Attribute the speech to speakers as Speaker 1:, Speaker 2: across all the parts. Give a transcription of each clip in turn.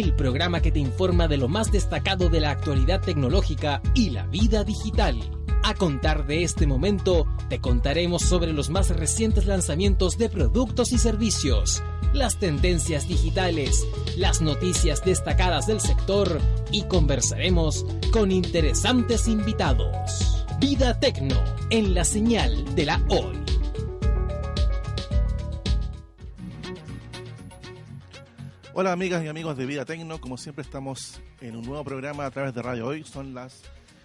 Speaker 1: el programa que te informa de lo más destacado de la actualidad tecnológica y la vida digital. A contar de este momento, te contaremos sobre los más recientes lanzamientos de productos y servicios, las tendencias digitales, las noticias destacadas del sector y conversaremos con interesantes invitados. Vida Tecno en la señal de la hoy.
Speaker 2: Hola amigas y amigos de Vida Tecno, como siempre estamos en un nuevo programa a través de Radio Hoy, son las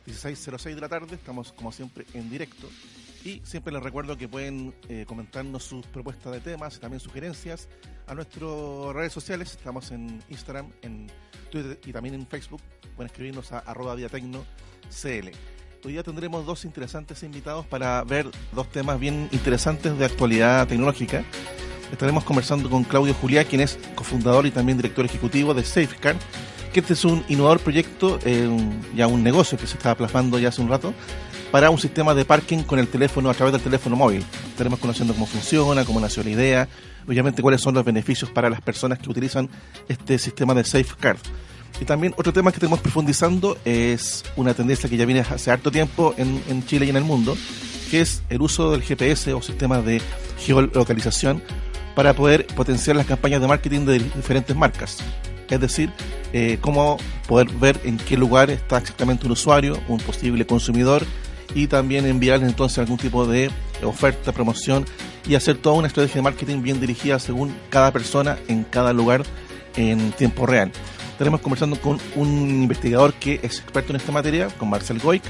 Speaker 2: 16.06 de la tarde, estamos como siempre en directo. Y siempre les recuerdo que pueden eh, comentarnos sus propuestas de temas y también sugerencias a nuestras redes sociales, estamos en Instagram, en Twitter y también en Facebook, pueden escribirnos a arroba Tecno CL. Hoy día tendremos dos interesantes invitados para ver dos temas bien interesantes de actualidad tecnológica estaremos conversando con Claudio Juliá, quien es cofundador y también director ejecutivo de Safecar, que este es un innovador proyecto, eh, ya un negocio que se está plasmando ya hace un rato, para un sistema de parking con el teléfono a través del teléfono móvil. Estaremos conociendo cómo funciona, cómo nació la idea, obviamente cuáles son los beneficios para las personas que utilizan este sistema de Safecar. Y también otro tema que tenemos profundizando es una tendencia que ya viene hace harto tiempo en, en Chile y en el mundo, que es el uso del GPS o sistema de geolocalización para poder potenciar las campañas de marketing de diferentes marcas. Es decir, eh, cómo poder ver en qué lugar está exactamente un usuario, un posible consumidor, y también enviarles entonces algún tipo de oferta, promoción y hacer toda una estrategia de marketing bien dirigida según cada persona en cada lugar en tiempo real. Estaremos conversando con un investigador que es experto en esta materia, con Marcel Goic,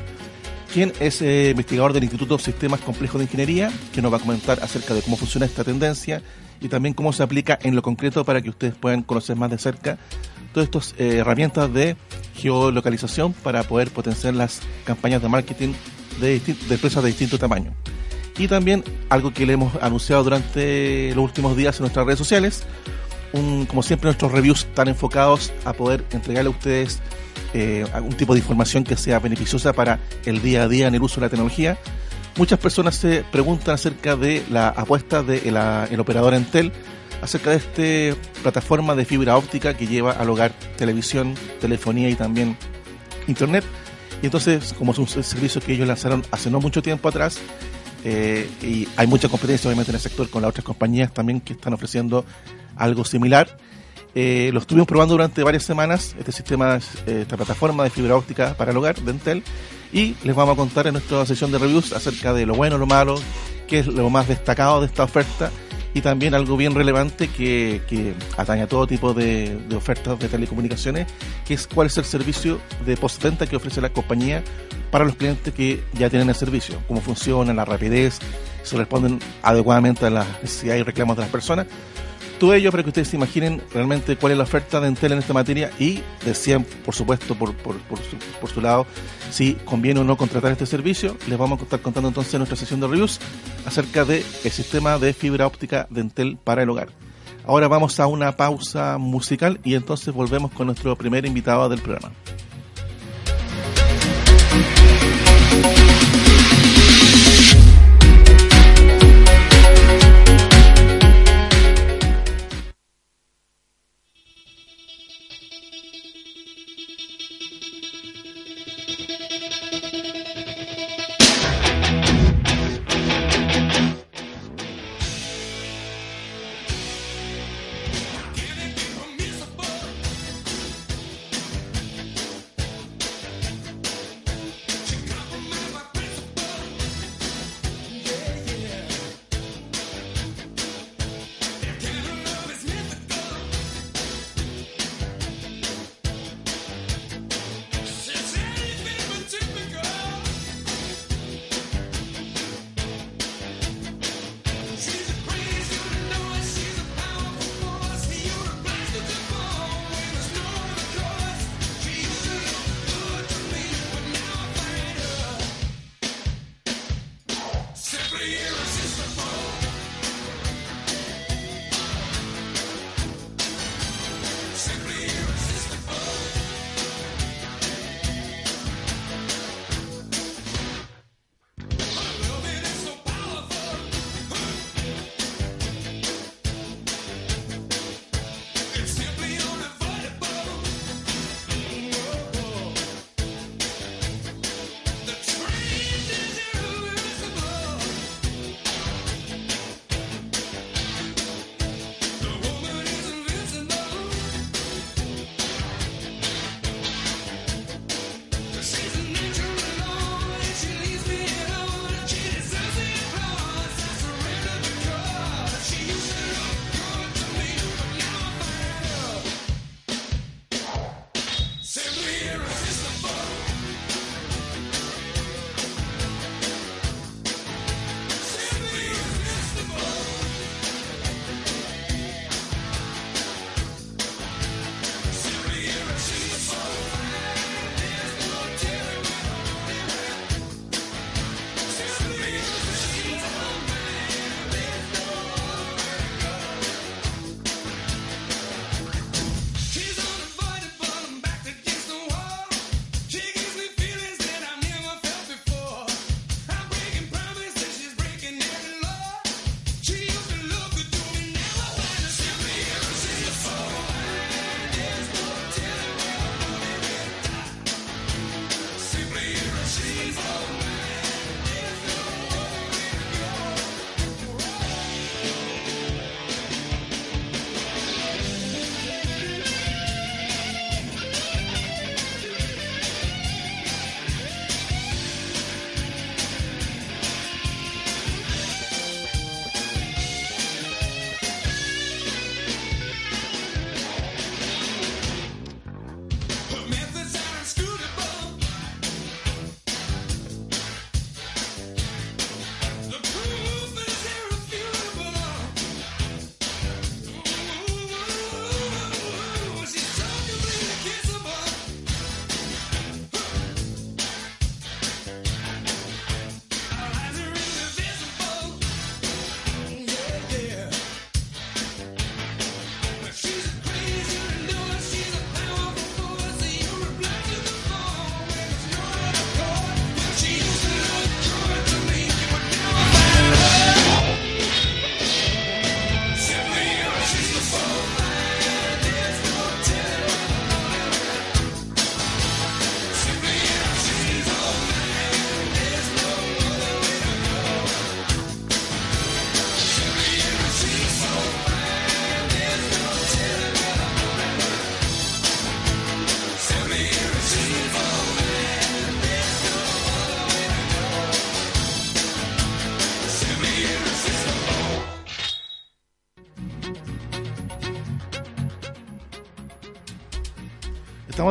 Speaker 2: quien es eh, investigador del Instituto Sistemas Complejos de Ingeniería, que nos va a comentar acerca de cómo funciona esta tendencia y también cómo se aplica en lo concreto para que ustedes puedan conocer más de cerca todas estas eh, herramientas de geolocalización para poder potenciar las campañas de marketing de, de empresas de distinto tamaño. Y también algo que le hemos anunciado durante los últimos días en nuestras redes sociales, como siempre nuestros reviews están enfocados a poder entregarle a ustedes eh, algún tipo de información que sea beneficiosa para el día a día en el uso de la tecnología muchas personas se preguntan acerca de la apuesta del de operador Entel acerca de esta plataforma de fibra óptica que lleva al hogar televisión, telefonía y también internet. Y entonces, como es un servicio que ellos lanzaron hace no mucho tiempo atrás, eh, y hay mucha competencia obviamente en el sector con las otras compañías también que están ofreciendo algo similar. Eh, lo estuvimos probando durante varias semanas, este sistema, eh, esta plataforma de fibra óptica para el hogar de Entel, y les vamos a contar en nuestra sesión de reviews acerca de lo bueno, lo malo, qué es lo más destacado de esta oferta. Y también algo bien relevante que, que atañe a todo tipo de, ofertas de telecomunicaciones, que es cuál es el servicio de postventa que ofrece la compañía para los clientes que ya tienen el servicio, cómo funciona, la rapidez, si responden adecuadamente a las necesidades y reclamos de las personas todo ello para que ustedes se imaginen realmente cuál es la oferta de Entel en esta materia y decían, por supuesto, por, por, su, por su lado, si conviene o no contratar este servicio. Les vamos a estar contando entonces en nuestra sesión de reviews acerca del sistema de fibra óptica de Entel para el hogar. Ahora vamos a una pausa musical y entonces volvemos con nuestro primer invitado del programa.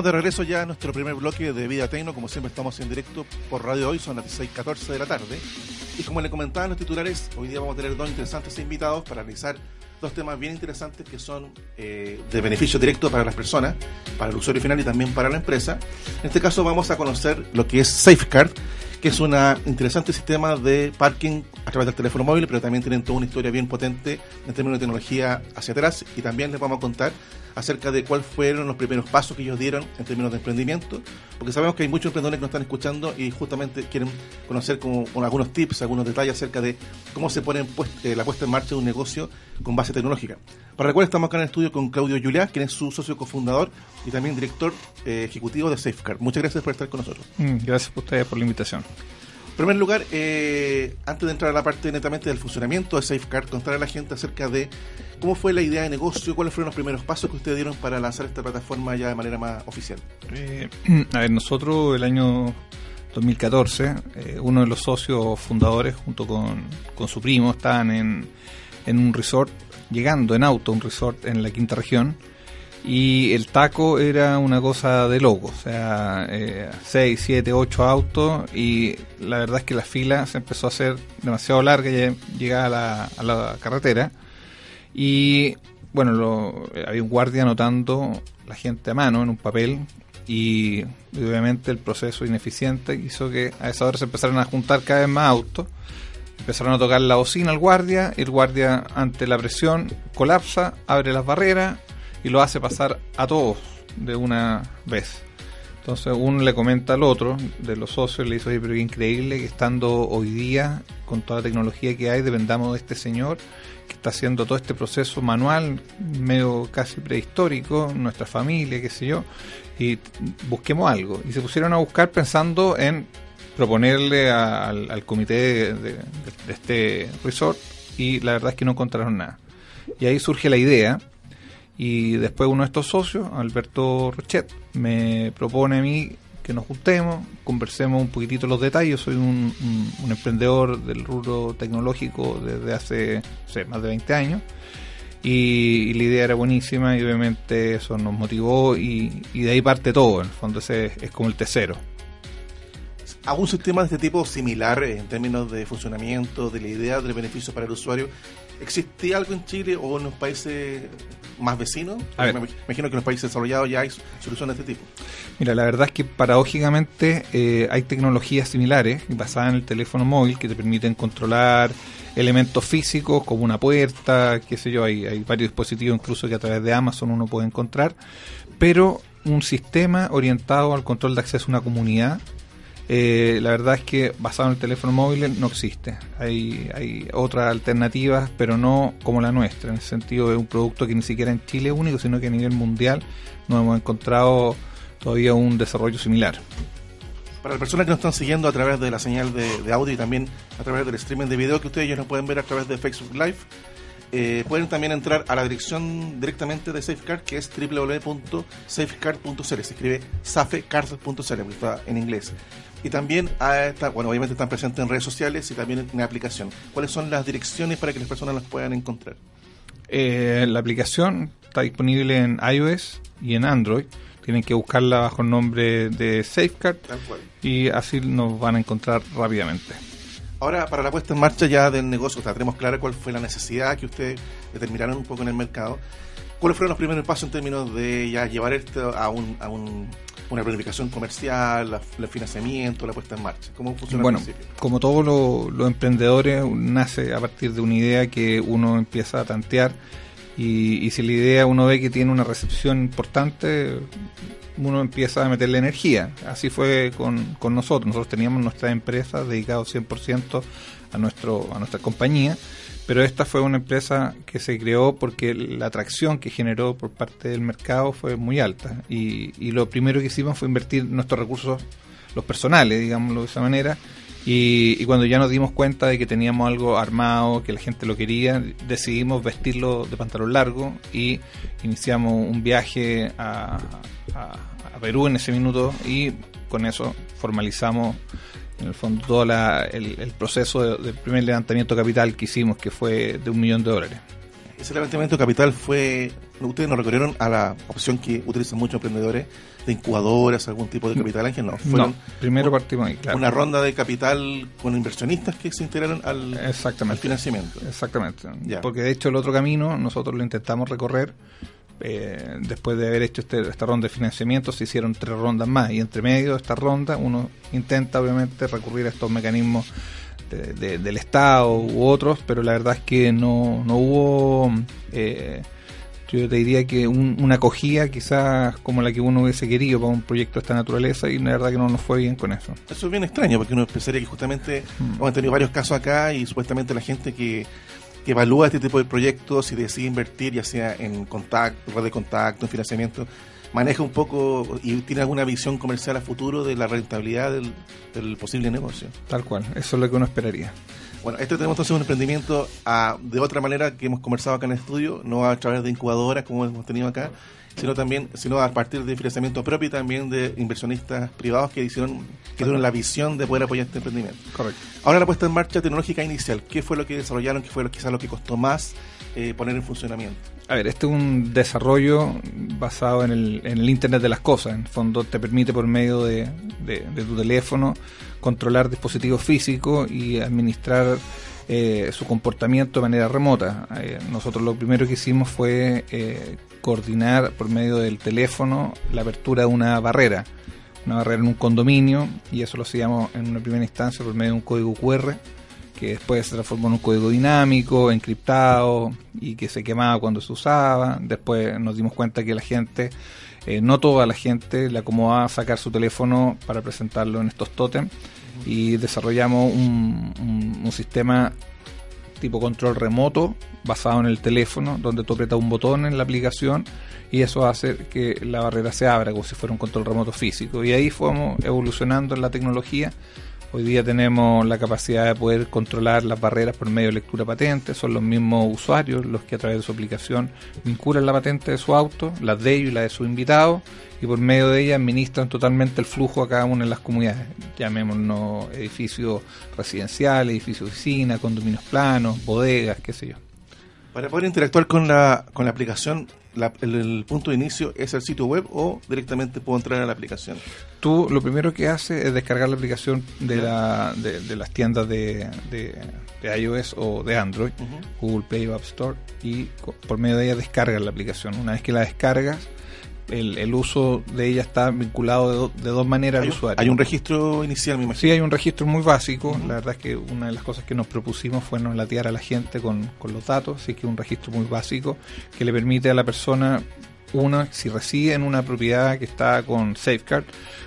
Speaker 2: Estamos de regreso ya a nuestro primer bloque de Vida Tecno. Como siempre, estamos en directo por Radio Hoy, son las 16:14 de la tarde. Y como le comentaban los titulares, hoy día vamos a tener dos interesantes invitados para analizar dos temas bien interesantes que son eh, de beneficio directo para las personas, para el usuario final y también para la empresa. En este caso, vamos a conocer lo que es Safeguard que es un interesante sistema de parking a través del teléfono móvil, pero también tienen toda una historia bien potente en términos de tecnología hacia atrás y también les vamos a contar acerca de cuáles fueron los primeros pasos que ellos dieron en términos de emprendimiento, porque sabemos que hay muchos emprendedores que nos están escuchando y justamente quieren conocer con algunos tips, algunos detalles acerca de cómo se pone eh, la puesta en marcha de un negocio con base tecnológica. Para recuerdo estamos acá en el estudio con Claudio Juliá, quien es su socio cofundador y también director eh, ejecutivo de Safeguard. Muchas gracias por estar con nosotros.
Speaker 3: Mm, gracias a ustedes por la invitación.
Speaker 2: Primer lugar, eh, antes de entrar a la parte netamente del funcionamiento de Safeguard, contar a la gente acerca de cómo fue la idea de negocio, cuáles fueron los primeros pasos que ustedes dieron para lanzar esta plataforma ya de manera más oficial.
Speaker 3: Eh, a ver, nosotros el año 2014, eh, uno de los socios fundadores junto con, su primo estaban en, en un resort, llegando en auto a un resort en la quinta región y el taco era una cosa de loco, o sea, 6, 7, 8 autos y la verdad es que la fila se empezó a hacer demasiado larga y llegaba a la, carretera y bueno, lo, había un guardia anotando la gente a mano en un papel y obviamente el proceso ineficiente hizo que a esa hora se empezaron a juntar cada vez más autos empezaron a tocar la bocina al guardia, el guardia ante la presión colapsa, abre las barreras y lo hace pasar a todos de una vez. Entonces uno le comenta al otro de los socios, le dice, oye, pero qué increíble que estando hoy día con toda la tecnología que hay, dependamos de este señor que está haciendo todo este proceso manual, medio casi prehistórico, nuestra familia, qué sé yo, y busquemos algo. Y se pusieron a buscar pensando en proponerle al, comité de, de este resort y la verdad es que no encontraron nada. Y ahí surge la idea y después uno de estos socios, Alberto Rochet, me propone a mí que nos juntemos, conversemos un poquitito los detalles. Soy un, emprendedor del rubro tecnológico desde hace más de 20 años. Y, la idea era buenísima y obviamente eso nos motivó y, de ahí parte todo, en el fondo ese es como el tercero.
Speaker 2: ¿Algún sistema de este tipo similar en términos de funcionamiento, de la idea, del beneficio para el usuario? ¿Existía algo en Chile o en los países más vecinos? Me imagino que en los países desarrollados ya hay soluciones de este tipo.
Speaker 3: Mira, la verdad es que paradójicamente eh, hay tecnologías similares basadas en el teléfono móvil que te permiten controlar elementos físicos como una puerta, qué sé yo, hay, hay varios dispositivos incluso que a través de Amazon uno puede encontrar, pero un sistema orientado al control de acceso a una comunidad eh, la verdad es que basado en el teléfono móvil no existe. Hay, hay otras alternativas, pero no como la nuestra, en el sentido de un producto que ni siquiera en Chile es único, sino que a nivel mundial no hemos encontrado todavía un desarrollo similar.
Speaker 2: Para las personas que nos están siguiendo a través de la señal de, audio y también a través del streaming de video que ustedes ya nos pueden ver a través de Facebook Live, eh, pueden también entrar a la dirección directamente de Safecard, que es www.safecard.cl. Se escribe safecard.cl, está en inglés. Y también, está, bueno, obviamente están presentes en redes sociales y también en la aplicación. ¿Cuáles son las direcciones para que las personas las puedan encontrar?
Speaker 3: Eh, la aplicación está disponible en iOS y en Android. Tienen que buscarla bajo el nombre de Safeguard y así nos van a encontrar rápidamente.
Speaker 2: Ahora, para la puesta en marcha ya del negocio, o sea, tenemos clara cuál fue la necesidad que ustedes determinaron un poco en el mercado. ¿Cuáles fueron los primeros pasos en términos de ya llevar esto a, un, a un, una planificación comercial, el financiamiento, la puesta en marcha? ¿Cómo funciona
Speaker 3: bueno, como todos los emprendedores, nace a partir de una idea que uno empieza a tantear y, y si la idea uno ve que tiene una recepción importante, uno empieza a meterle energía. Así fue con, con nosotros. Nosotros teníamos nuestra empresa dedicada 100% a, nuestro, a nuestra compañía pero esta fue una empresa que se creó porque la atracción que generó por parte del mercado fue muy alta. Y, lo primero que hicimos fue invertir nuestros recursos, los personales, digámoslo de esa manera, y, cuando ya nos dimos cuenta de que teníamos algo armado, que la gente lo quería, decidimos vestirlo de pantalón largo y iniciamos un viaje a, a Perú en ese minuto y con eso formalizamos en el fondo todo el, proceso del primer levantamiento capital que hicimos, que fue de un millón de dólares.
Speaker 2: Ese levantamiento de capital fue, ustedes nos recurrieron a la opción que utilizan muchos emprendedores de incubadoras, algún tipo de capital ángel, no.
Speaker 3: Fueron primero partimos ahí, claro.
Speaker 2: Una ronda de capital con inversionistas que se integraron al,
Speaker 3: Exactamente.
Speaker 2: financiamiento.
Speaker 3: Exactamente. Porque de hecho el otro camino nosotros lo intentamos recorrer. Eh, después de haber hecho este, esta ronda de financiamiento se hicieron tres rondas más y entre medio de esta ronda uno intenta obviamente recurrir a estos mecanismos del Estado u otros, pero la verdad es que no, no hubo, eh, yo te diría que una acogida quizás como la que uno hubiese querido para un proyecto de esta naturaleza y la verdad que no nos fue bien con eso.
Speaker 2: Eso es bien extraño porque uno pensaría que justamente mm. hemos tenido varios casos acá y supuestamente la gente que que evalúa este tipo de proyectos y decide invertir, ya sea en contacto, red de contacto, en financiamiento, maneja un poco y tiene alguna visión comercial a futuro de la rentabilidad del, posible negocio.
Speaker 3: Tal cual, eso es lo que uno esperaría.
Speaker 2: Bueno, este tenemos entonces un emprendimiento a, de otra manera que hemos conversado acá en el estudio, no a través de incubadoras como hemos tenido acá, sino también sino a partir de financiamiento propio y también de inversionistas privados que hicieron que tuvieron la visión de poder apoyar este emprendimiento.
Speaker 3: Correcto.
Speaker 2: Ahora la puesta en marcha tecnológica inicial, ¿qué fue lo que desarrollaron? ¿Qué fue lo, quizás lo que costó más eh, poner en funcionamiento?
Speaker 3: A ver, este es un desarrollo basado en el, en el Internet de las Cosas. En el fondo te permite por medio de, de, tu teléfono controlar dispositivos físicos y administrar eh, su comportamiento de manera remota. Eh, nosotros lo primero que hicimos fue coordinar por medio del teléfono la apertura de una barrera, una barrera en un condominio, y eso lo hacíamos en una primera instancia por medio de un código QR, que después se transformó en un código dinámico, encriptado, y que se quemaba cuando se usaba. Después nos dimos cuenta que la gente, eh, no toda la gente, le acomodaba sacar su teléfono para presentarlo en estos tótems, y desarrollamos un, un sistema tipo control remoto basado en el teléfono, donde tú aprietas un botón en la aplicación y eso hace que la barrera se abra como si fuera un control remoto físico. Y ahí fuimos evolucionando en la tecnología. Hoy día tenemos la capacidad de poder controlar las barreras por medio de lectura patente. Son los mismos usuarios los que a través de su aplicación vinculan la patente de su auto, las de ellos y la de su invitado, y por medio de ella administran totalmente el flujo a cada una de las comunidades. Llamémonos edificios residenciales, edificios de oficina, condominios planos, bodegas, qué sé yo.
Speaker 2: Para poder interactuar con la, con la aplicación, el, punto de inicio es el sitio web o directamente puedo entrar a la aplicación?
Speaker 3: Tú lo primero que haces es descargar la aplicación de, la, de, las tiendas de, de, iOS o de Android, Google Play o App Store, y por medio de ella descargas la aplicación. Una vez que la descargas, el, uso de ella está vinculado de, dos maneras al usuario.
Speaker 2: Hay un registro inicial, me imagino.
Speaker 3: Sí, hay un registro muy básico. La verdad es que una de las cosas que nos propusimos fue no latear a la gente con, los datos, así que un registro muy básico que le permite a la persona, una, si reside en una propiedad que está con Safeguard,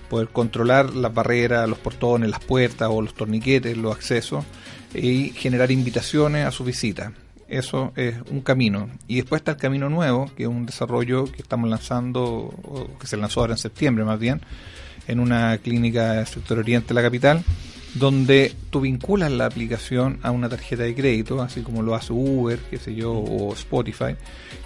Speaker 3: poder controlar las barreras, los portones, las puertas o los torniquetes, los accesos y generar invitaciones a su visita. Eso es un camino. Y después está el camino nuevo, que es un desarrollo que estamos lanzando, que se lanzó ahora en septiembre más bien, en una clínica del sector oriente de la capital, donde tú vinculas la aplicación a una tarjeta de crédito, así como lo hace Uber, qué sé yo, o Spotify,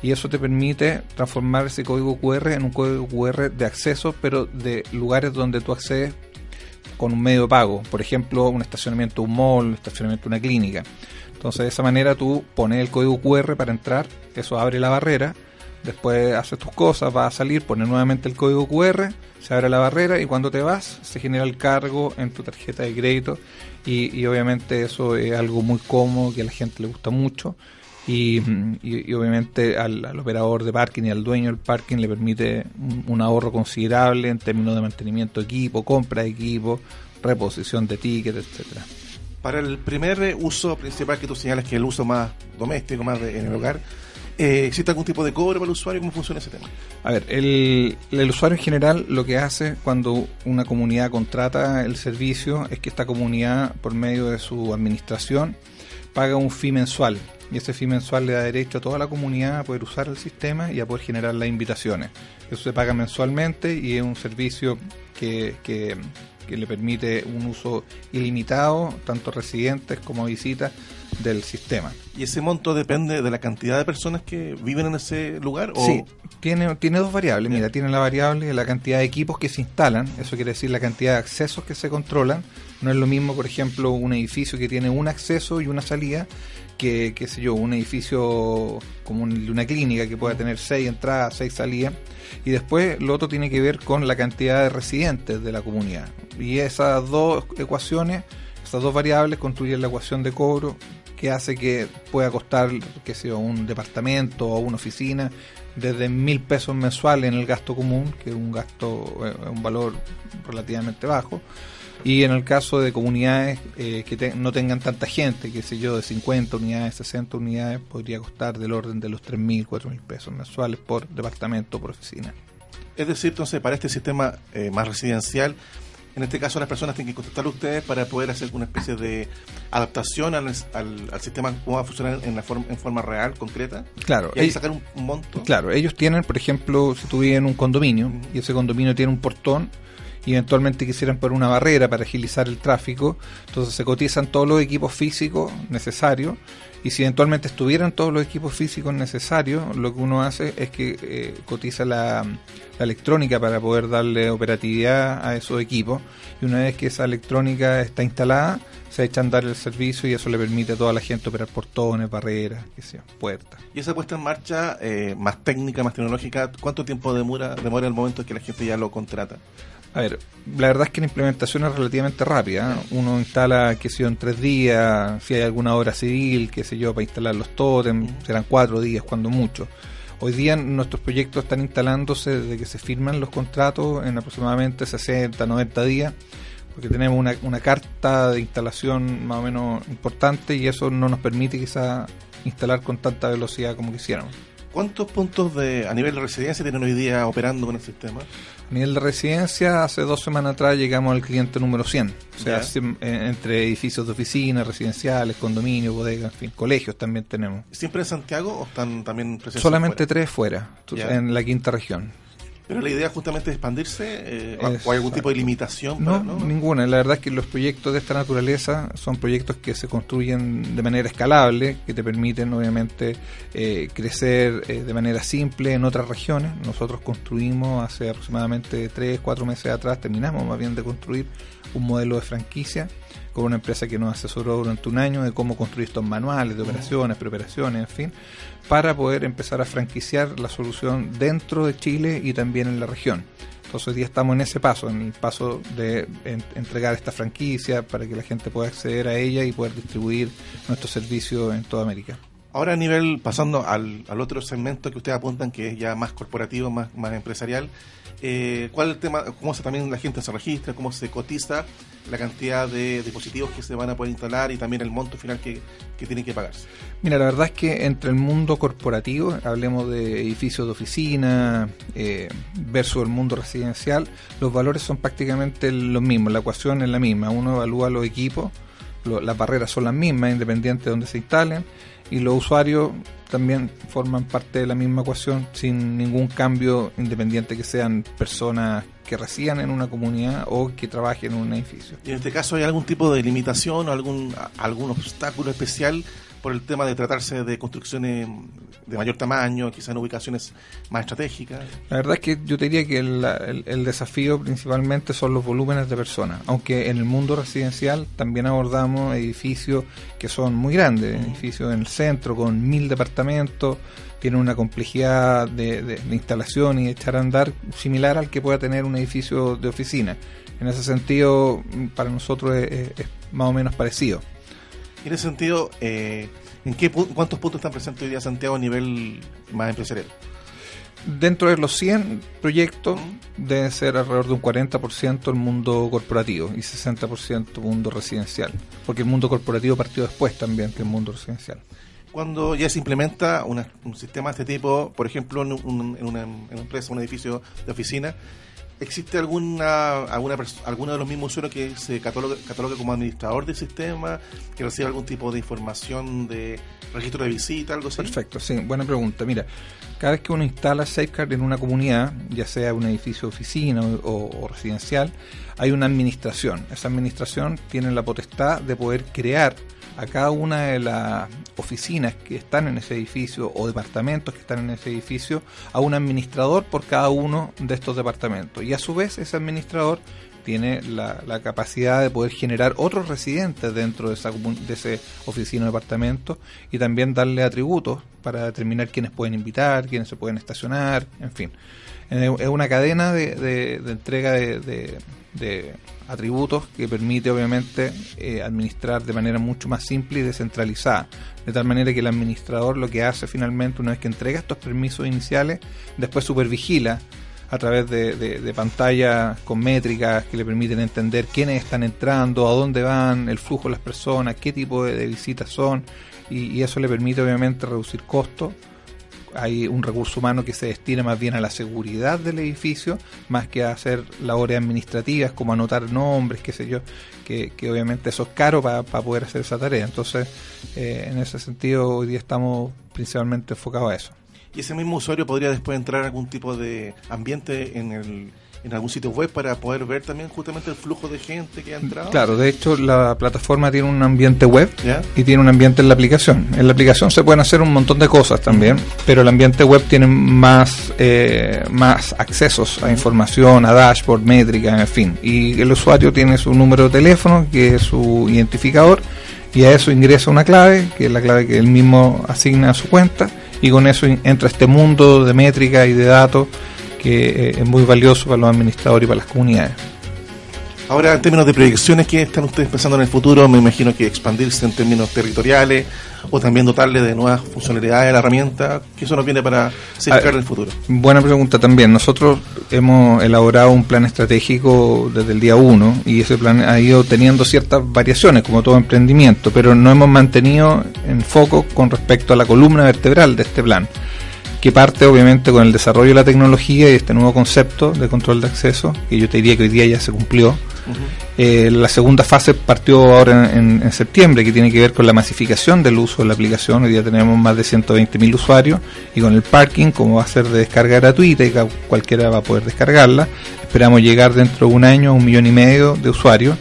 Speaker 3: y eso te permite transformar ese código QR en un código QR de acceso, pero de lugares donde tú accedes con un medio de pago, por ejemplo, un estacionamiento un mall, un estacionamiento una clínica. Entonces de esa manera tú pones el código QR para entrar, eso abre la barrera, después haces tus cosas, vas a salir, pones nuevamente el código QR, se abre la barrera y cuando te vas se genera el cargo en tu tarjeta de crédito y, obviamente eso es algo muy cómodo que a la gente le gusta mucho y, obviamente al, operador de parking y al dueño del parking le permite un, ahorro considerable en términos de mantenimiento de equipo, compra de equipo, reposición de tickets, etcétera.
Speaker 2: Para el primer uso principal que tú señalas, que es el uso más doméstico, más en el hogar, eh, ¿existe algún tipo de cobro para el usuario? ¿Cómo funciona ese tema?
Speaker 3: A ver, el, el, usuario en general lo que hace cuando una comunidad contrata el servicio es que esta comunidad, por medio de su administración, paga un fee mensual. Y ese fee mensual le da derecho a toda la comunidad a poder usar el sistema y a poder generar las invitaciones. Eso se paga mensualmente y es un servicio que, que que le permite un uso ilimitado, tanto residentes como visitas del sistema.
Speaker 2: ¿Y ese monto depende de la cantidad de personas que viven en ese lugar? ¿o?
Speaker 3: Sí, tiene, tiene dos variables. Mira, tiene la variable de la cantidad de equipos que se instalan, eso quiere decir la cantidad de accesos que se controlan. No es lo mismo, por ejemplo, un edificio que tiene un acceso y una salida que, qué sé yo, un edificio como una clínica que pueda tener seis entradas, seis salidas, y después lo otro tiene que ver con la cantidad de residentes de la comunidad. Y esas dos ecuaciones, esas dos variables construyen la ecuación de cobro que hace que pueda costar, qué sé yo, un departamento o una oficina desde mil pesos mensuales en el gasto común, que es un gasto, eh, un valor relativamente bajo, y en el caso de comunidades eh, que no tengan tanta gente, que sé yo, de 50 unidades, 60 unidades, podría costar del orden de los 3.000, 4.000 pesos mensuales por departamento, por oficina.
Speaker 2: Es decir, entonces, para este sistema eh, más residencial, en este caso las personas tienen que contactar a ustedes para poder hacer una especie de adaptación al, al, sistema, cómo va a funcionar en, la forma, en forma real, concreta.
Speaker 3: Claro.
Speaker 2: Y ahí sacar un, monto.
Speaker 3: Claro, ellos tienen, por ejemplo, si tuvieran un condominio y ese condominio tiene un portón, eventualmente quisieran poner una barrera para agilizar el tráfico, entonces se cotizan todos los equipos físicos necesarios y si eventualmente estuvieran todos los equipos físicos necesarios, lo que uno hace es que eh, cotiza la, electrónica para poder darle operatividad a esos equipos y una vez que esa electrónica está instalada, se echa a andar el servicio y eso le permite a toda la gente operar portones, barreras, que sea, puertas.
Speaker 2: Y esa puesta en marcha eh, más técnica, más tecnológica, ¿cuánto tiempo demora, demora el momento en que la gente ya lo contrata?
Speaker 3: A ver, la verdad es que la implementación es relativamente rápida. ¿eh? Uno instala, qué sé yo, en tres días, si hay alguna obra civil, qué sé yo, para instalar los totems, serán cuatro días, cuando mucho. Hoy día nuestros proyectos están instalándose desde que se firman los contratos en aproximadamente 60, 90 días, porque tenemos una, una carta de instalación más o menos importante y eso no nos permite quizá instalar con tanta velocidad como quisiéramos.
Speaker 2: ¿Cuántos puntos de, a nivel de residencia tienen hoy día operando con el sistema?
Speaker 3: Nivel de residencia, hace dos semanas atrás llegamos al cliente número 100. O sea, eh, entre edificios de oficinas, residenciales, condominios, bodegas, en fin, colegios también tenemos.
Speaker 2: ¿Siempre en Santiago o están también
Speaker 3: presentes Solamente tres fuera, en la quinta región.
Speaker 2: Pero la idea justamente es expandirse, eh, ¿o hay algún tipo de limitación?
Speaker 3: no, ninguna. La verdad es que los proyectos de esta naturaleza son proyectos que se construyen de manera escalable, que te permiten obviamente eh, crecer eh, de manera simple en otras regiones. Nosotros construimos hace aproximadamente 3, 4 meses atrás, terminamos más bien de construir un modelo de franquicia con una empresa que nos asesoró durante un año de cómo construir estos manuales de operaciones, preoperaciones, en fin, para poder empezar a franquiciar la solución dentro de Chile y también en la región. Entonces hoy día estamos en ese paso, en el paso de entregar esta franquicia para que la gente pueda acceder a ella y poder distribuir nuestros servicios en toda América.
Speaker 2: Ahora a nivel, pasando al, otro segmento que ustedes apuntan, que es ya más corporativo, más, más empresarial, eh, ¿cuál el tema, cómo se, también la gente se registra, cómo se cotiza la cantidad de dispositivos que se van a poder instalar y también el monto final que, que tienen que pagarse?
Speaker 3: Mira, la verdad es que entre el mundo corporativo, hablemos de edificios de oficina eh, versus el mundo residencial, los valores son prácticamente los mismos, la ecuación es la misma, uno evalúa los equipos, las barreras son las mismas, independiente de donde se instalen, y los usuarios también forman parte de la misma ecuación sin ningún cambio independiente que sean personas que residan en una comunidad o que trabajen en un edificio.
Speaker 2: ¿Y en este caso hay algún tipo de limitación o algún, algún obstáculo especial por el tema de tratarse de construcciones de mayor tamaño, quizás en ubicaciones más estratégicas?
Speaker 3: La verdad es que yo diría que el, desafío principalmente son los volúmenes de personas, aunque en el mundo residencial también abordamos edificios que son muy grandes, edificios en el centro con mil departamentos, tienen una complejidad de, instalación y de echar a andar similar al que pueda tener un edificio de oficina. En ese sentido, para nosotros es más o menos parecido.
Speaker 2: En ese sentido, eh, ¿en qué, cuántos puntos están presentes hoy día Santiago a nivel más empresarial?
Speaker 3: Dentro de los 100 proyectos debe ser alrededor de un 40% el mundo corporativo y 60% el mundo residencial, porque el mundo corporativo partió después también que el mundo residencial.
Speaker 2: Cuando ya se implementa un sistema de este tipo, por ejemplo, en, en una empresa, un edificio de oficina, ¿Existe alguna, alguna alguno de los mismos usuarios que se catalogue, como administrador del sistema, que reciba algún tipo de información de registro de visita, algo así?
Speaker 3: Perfecto, sí, buena pregunta. Mira, cada vez que uno instala Safeguard en una comunidad, ya sea un edificio de oficina o residencial, hay una administración. Esa administración tiene la potestad de poder crear a cada una de las oficinas que están en ese edificio o departamentos que están en ese edificio a un administrador por cada uno de estos departamentos. Y a su vez ese administrador tiene la, capacidad de poder generar otros residentes dentro de esa de ese oficina o departamento y también darle atributos para determinar quiénes pueden invitar, quiénes se pueden estacionar, en fin. Es una cadena de, entrega de, atributos que permite obviamente eh, administrar de manera mucho más simple y descentralizada. De tal manera que el administrador lo que hace finalmente, una vez que entrega estos permisos iniciales, después supervigila a través de, pantallas con métricas que le permiten entender quiénes están entrando, a dónde van, el flujo de las personas, qué tipo de, visitas son, y, eso le permite obviamente reducir costos. Hay un recurso humano que se destina más bien a la seguridad del edificio, más que a hacer labores administrativas como anotar nombres, qué sé yo, que, obviamente eso es caro para poder hacer esa tarea. Entonces, eh, en ese sentido, hoy día estamos principalmente enfocados a eso
Speaker 2: y ese mismo usuario podría después entrar a algún tipo de ambiente en el en algún sitio web para poder ver también justamente el flujo de gente que ha entrado.
Speaker 3: Claro, de hecho la plataforma tiene un ambiente web y tiene un ambiente en la aplicación. En la aplicación se pueden hacer un montón de cosas también, pero el ambiente web tiene más, eh, más accesos a información, a dashboard, métrica, en fin. Y el usuario tiene su número de teléfono, que es su identificador, y a eso ingresa una clave, que es la clave que él mismo asigna a su cuenta y con eso entra este mundo de métrica y de datos que eh, es muy valioso para los administradores y para las comunidades.
Speaker 2: Ahora, en términos de proyecciones, ¿qué están ustedes pensando en el futuro? Me imagino que expandirse en términos territoriales o también dotarle de nuevas funcionalidades a la herramienta. ¿Qué eso nos viene para cercar ah, el futuro?
Speaker 3: Buena pregunta también. Nosotros hemos elaborado un plan estratégico desde el día 1 y ese plan ha ido teniendo ciertas variaciones, como todo emprendimiento, pero no hemos mantenido en foco con respecto a la columna vertebral de este plan que parte obviamente con el desarrollo de la tecnología y este nuevo concepto de control de acceso, que yo te diría que hoy día ya se cumplió, eh, la segunda fase partió ahora en, septiembre, que tiene que ver con la masificación del uso de la aplicación. Hoy día tenemos más de 120.000 usuarios y con el parking, como va a ser de descarga gratuita y cualquiera va a poder descargarla, esperamos llegar dentro de un año a un millón y medio de usuarios.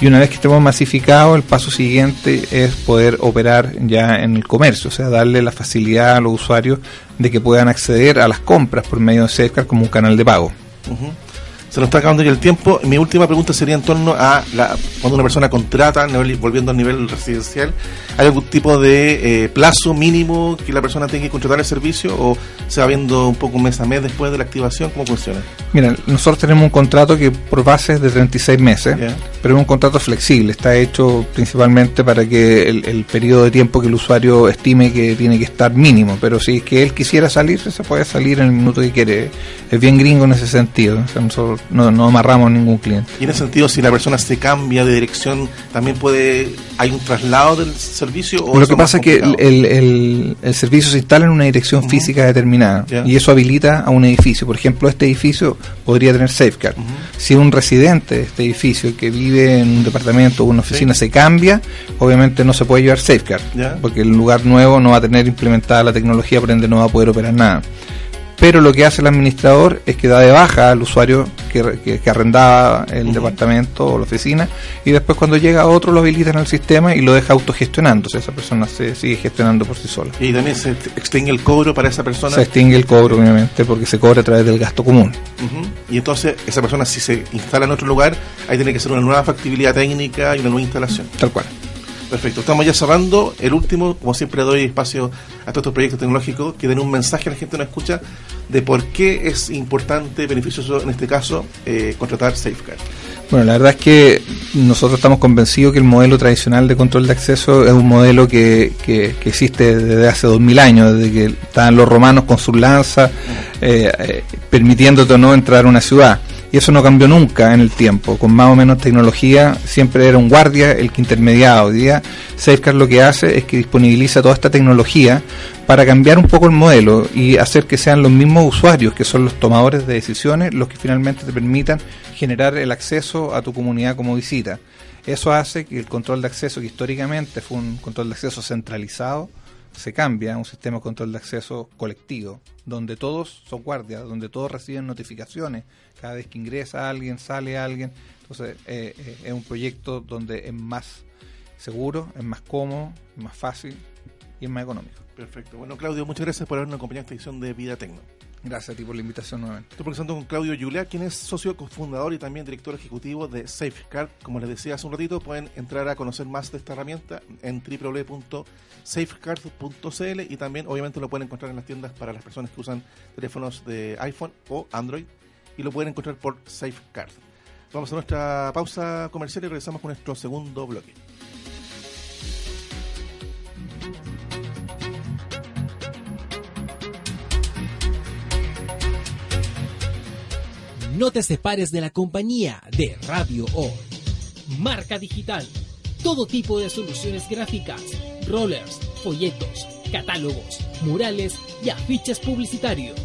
Speaker 3: Y una vez que estemos masificados, el paso siguiente es poder operar ya en el comercio, o sea, darle la facilidad a los usuarios de que puedan acceder a las compras por medio de Safecar como un canal de pago
Speaker 2: se nos está acabando ya el tiempo. Mi última pregunta sería en torno a la, cuando una persona contrata, volviendo al nivel residencial, ¿hay algún tipo de eh, plazo mínimo que la persona tenga que contratar el servicio o se va viendo un poco mes a mes después de la activación? ¿Cómo funciona?
Speaker 3: Mira, nosotros tenemos un contrato que por base es de 36 meses, pero es un contrato flexible. Está hecho principalmente para que el, el, periodo de tiempo que el usuario estime que tiene que estar mínimo, pero si es que él quisiera salir, se puede salir en el minuto que quiere. Es bien gringo en ese sentido. O sea, nosotros no, no amarramos ningún cliente.
Speaker 2: Y en ese sentido, si la persona se cambia de dirección, también puede, hay un traslado del servicio.
Speaker 3: ¿o lo que pasa es que el, el, servicio se instala en una dirección física determinada y eso habilita a un edificio. Por ejemplo, este edificio podría tener safeguard. Si un residente de este edificio que vive en un departamento o una oficina se cambia, obviamente no se puede llevar safeguard, porque el lugar nuevo no va a tener implementada la tecnología, por ende no va a poder operar nada pero lo que hace el administrador es que da de baja al usuario que, arrendaba el departamento o la oficina y después cuando llega otro lo habilita en el sistema y lo deja autogestionando, o sea, esa persona se sigue gestionando por sí sola.
Speaker 2: ¿Y también se extingue el cobro para esa persona?
Speaker 3: Se extingue el cobro, obviamente, porque se cobra a través del gasto común.
Speaker 2: Y entonces esa persona si se instala en otro lugar, ahí tiene que ser una nueva factibilidad técnica y una nueva instalación.
Speaker 3: Tal cual.
Speaker 2: Perfecto, estamos ya cerrando. El último, como siempre doy espacio a todos estos proyectos tecnológicos que den un mensaje a la gente que nos escucha de por qué es importante, beneficioso en este caso, eh, contratar Safeguard.
Speaker 3: Bueno, la verdad es que nosotros estamos convencidos que el modelo tradicional de control de acceso es un modelo que, que, existe desde hace dos mil años, desde que estaban los romanos con sus lanzas, eh, eh, permitiéndote o no entrar a una ciudad y eso no cambió nunca en el tiempo. Con más o menos tecnología siempre era un guardia el que intermediaba. Hoy día Safeguard lo que hace es que disponibiliza toda esta tecnología para cambiar un poco el modelo y hacer que sean los mismos usuarios, que son los tomadores de decisiones, los que finalmente te permitan generar el acceso a tu comunidad como visita. Eso hace que el control de acceso, que históricamente fue un control de acceso centralizado, se cambia a un sistema de control de acceso colectivo, donde todos son guardias, donde todos reciben notificaciones cada vez que ingresa alguien, sale alguien. Entonces eh, eh, es un proyecto donde es más seguro, es más cómodo, es más fácil y es más económico.
Speaker 2: Perfecto. Bueno, Claudio, muchas gracias por habernos acompañado en esta edición de Vida Tecno.
Speaker 3: Gracias a ti por la invitación nuevamente.
Speaker 2: Estoy conversando con Claudio Yulia, quien es socio cofundador y también director ejecutivo de Safeguard. Como les decía hace un ratito, pueden entrar a conocer más de esta herramienta en www.safeguard.cl y también obviamente lo pueden encontrar en las tiendas para las personas que usan teléfonos de iPhone o Android y lo pueden encontrar por Safeguard. Vamos a nuestra pausa comercial y regresamos con nuestro segundo bloque.
Speaker 1: No te separes de la compañía de Radio Hoy. Marca digital. Todo tipo de soluciones gráficas, rollers, folletos, catálogos, murales y afiches publicitarios.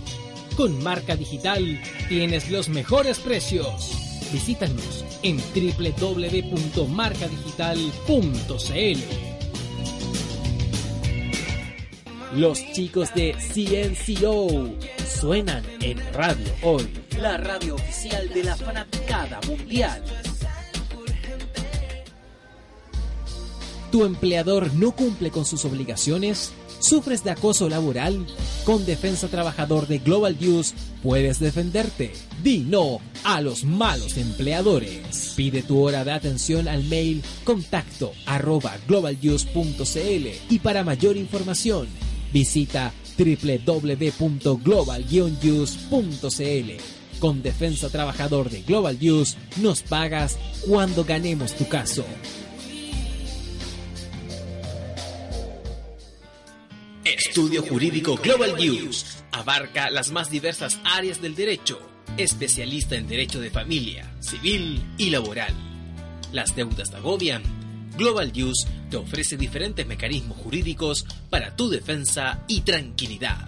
Speaker 1: Con Marca Digital tienes los mejores precios. Visítanos en www.marcadigital.cl. Los chicos de CNCO suenan en Radio Hoy, la radio oficial de la fanaticada mundial. ¿Tu empleador no cumple con sus obligaciones? ¿Sufres de acoso laboral? Con Defensa Trabajador de Global News puedes defenderte. Di no a los malos empleadores. Pide tu hora de atención al mail contacto arroba globalnews.cl y para mayor información visita www.global Con Defensa Trabajador de Global News nos pagas cuando ganemos tu caso. Estudio Jurídico Global News abarca las más diversas áreas del derecho, especialista en derecho de familia, civil y laboral. Las deudas te agobian. Global News te ofrece diferentes mecanismos jurídicos para tu defensa y tranquilidad.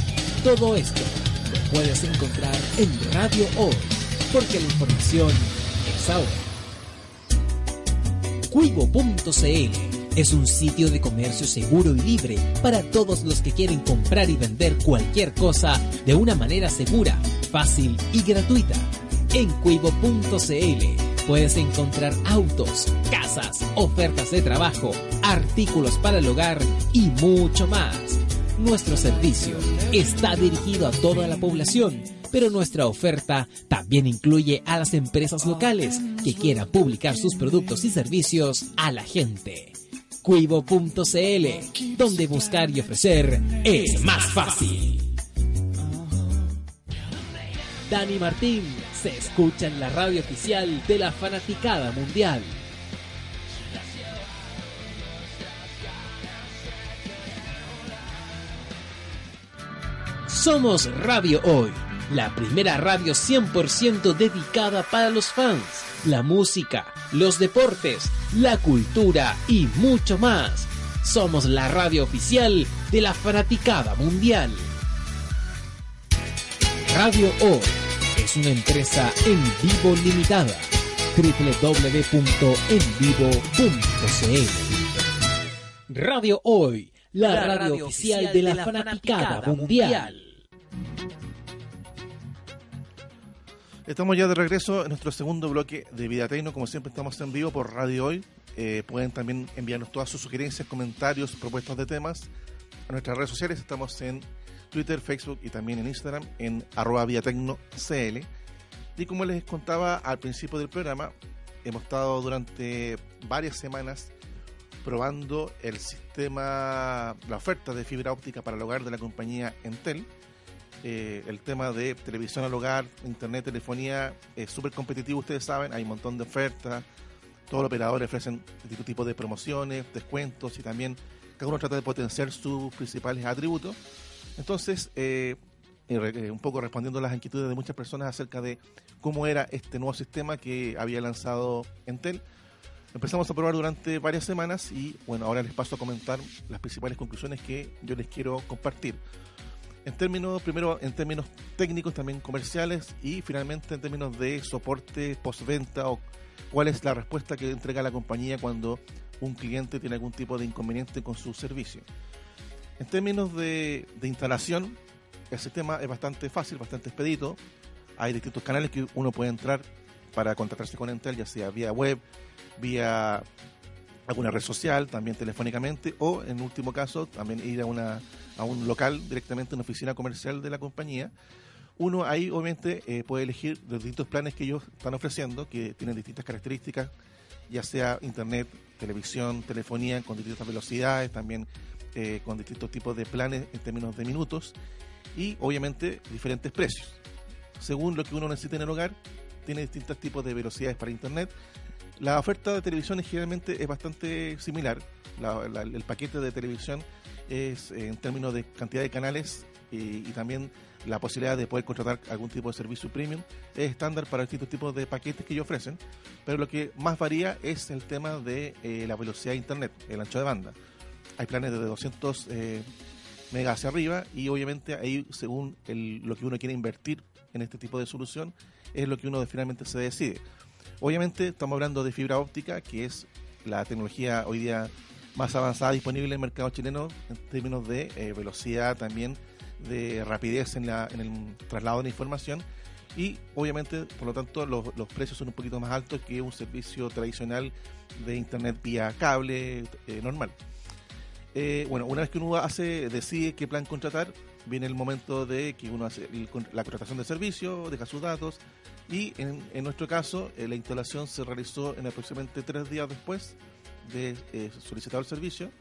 Speaker 1: Todo esto lo puedes encontrar en Radio Hoy, porque la información es ahora. Cuivo.cl es un sitio de comercio seguro y libre para todos los que quieren comprar y vender cualquier cosa de una manera segura, fácil y gratuita. En cuivo.cl puedes encontrar autos, casas, ofertas de trabajo, artículos para el hogar y mucho más. Nuestro servicio está dirigido a toda la población, pero nuestra oferta también incluye a las empresas locales que quieran publicar sus productos y servicios a la gente. Cuivo.cl, donde buscar y ofrecer es más fácil. Dani Martín se escucha en la radio oficial de la Fanaticada Mundial. Somos Radio Hoy, la primera radio 100% dedicada para los fans, la música, los deportes, la cultura y mucho más. Somos la radio oficial de la fanaticada mundial. Radio Hoy es una empresa en vivo limitada. www.envivo.cl Radio Hoy, la, radio, oficial de la, fanaticada, mundial.
Speaker 2: Estamos ya de regreso en nuestro segundo bloque de Vida Tecno. Como siempre, estamos en vivo por Radio Hoy. Eh, pueden también enviarnos todas sus sugerencias, comentarios, propuestas de temas a nuestras redes sociales. Estamos en Twitter, Facebook y también en Instagram en arroba CL. Y como les contaba al principio del programa, hemos estado durante varias semanas probando el sistema, la oferta de fibra óptica para el hogar de la compañía Entel eh, el tema de televisión al hogar, internet, telefonía es súper competitivo, ustedes saben, hay un montón de ofertas, todos los operadores ofrecen este tipo de promociones, descuentos y también cada uno trata de potenciar sus principales atributos. Entonces, eh, eh, un poco respondiendo a las inquietudes de muchas personas acerca de cómo era este nuevo sistema que había lanzado Entel. Empezamos a probar durante varias semanas y bueno, ahora les paso a comentar las principales conclusiones que yo les quiero compartir. En términos, primero, en términos técnicos, también comerciales y finalmente en términos de soporte postventa o cuál es la respuesta que entrega la compañía cuando un cliente tiene algún tipo de inconveniente con su servicio. En términos de, instalación, el sistema es bastante fácil, bastante expedito. Hay distintos canales que uno puede entrar para contactarse con Entel, ya sea vía web, vía alguna red social, también telefónicamente, o en último caso, también ir a, una, a un local directamente, una oficina comercial de la compañía. Uno ahí obviamente eh, puede elegir los distintos planes que ellos están ofreciendo, que tienen distintas características, ya sea internet, televisión, telefonía con distintas velocidades, también eh, con distintos tipos de planes en términos de minutos y obviamente diferentes precios. Según lo que uno necesita en el hogar, tiene distintos tipos de velocidades para internet. La oferta de televisión generalmente es bastante similar. el paquete de televisión es en términos de cantidad de canales y, también la posibilidad de poder contratar algún tipo de servicio premium es estándar para distintos tipos de paquetes que ellos ofrecen, pero lo que más varía es el tema de eh, la velocidad de internet, el ancho de banda. Hay planes de 200 eh, megas hacia arriba y obviamente ahí según lo que uno quiere invertir en este tipo de solución es lo que uno finalmente se decide. Obviamente estamos hablando de fibra óptica, que es la tecnología hoy día más avanzada disponible en el mercado chileno en términos de eh, velocidad, también de rapidez en, la, en, el traslado de la información y obviamente, por lo tanto, los, los, precios son un poquito más altos que un servicio tradicional de internet vía cable eh, normal. Eh, bueno, una vez que uno hace, decide qué plan contratar, viene el momento de que uno hace la contratación de servicio, deja sus datos y en, nuestro caso eh, la instalación se realizó en aproximadamente tres días después de eh, solicitar el servicio.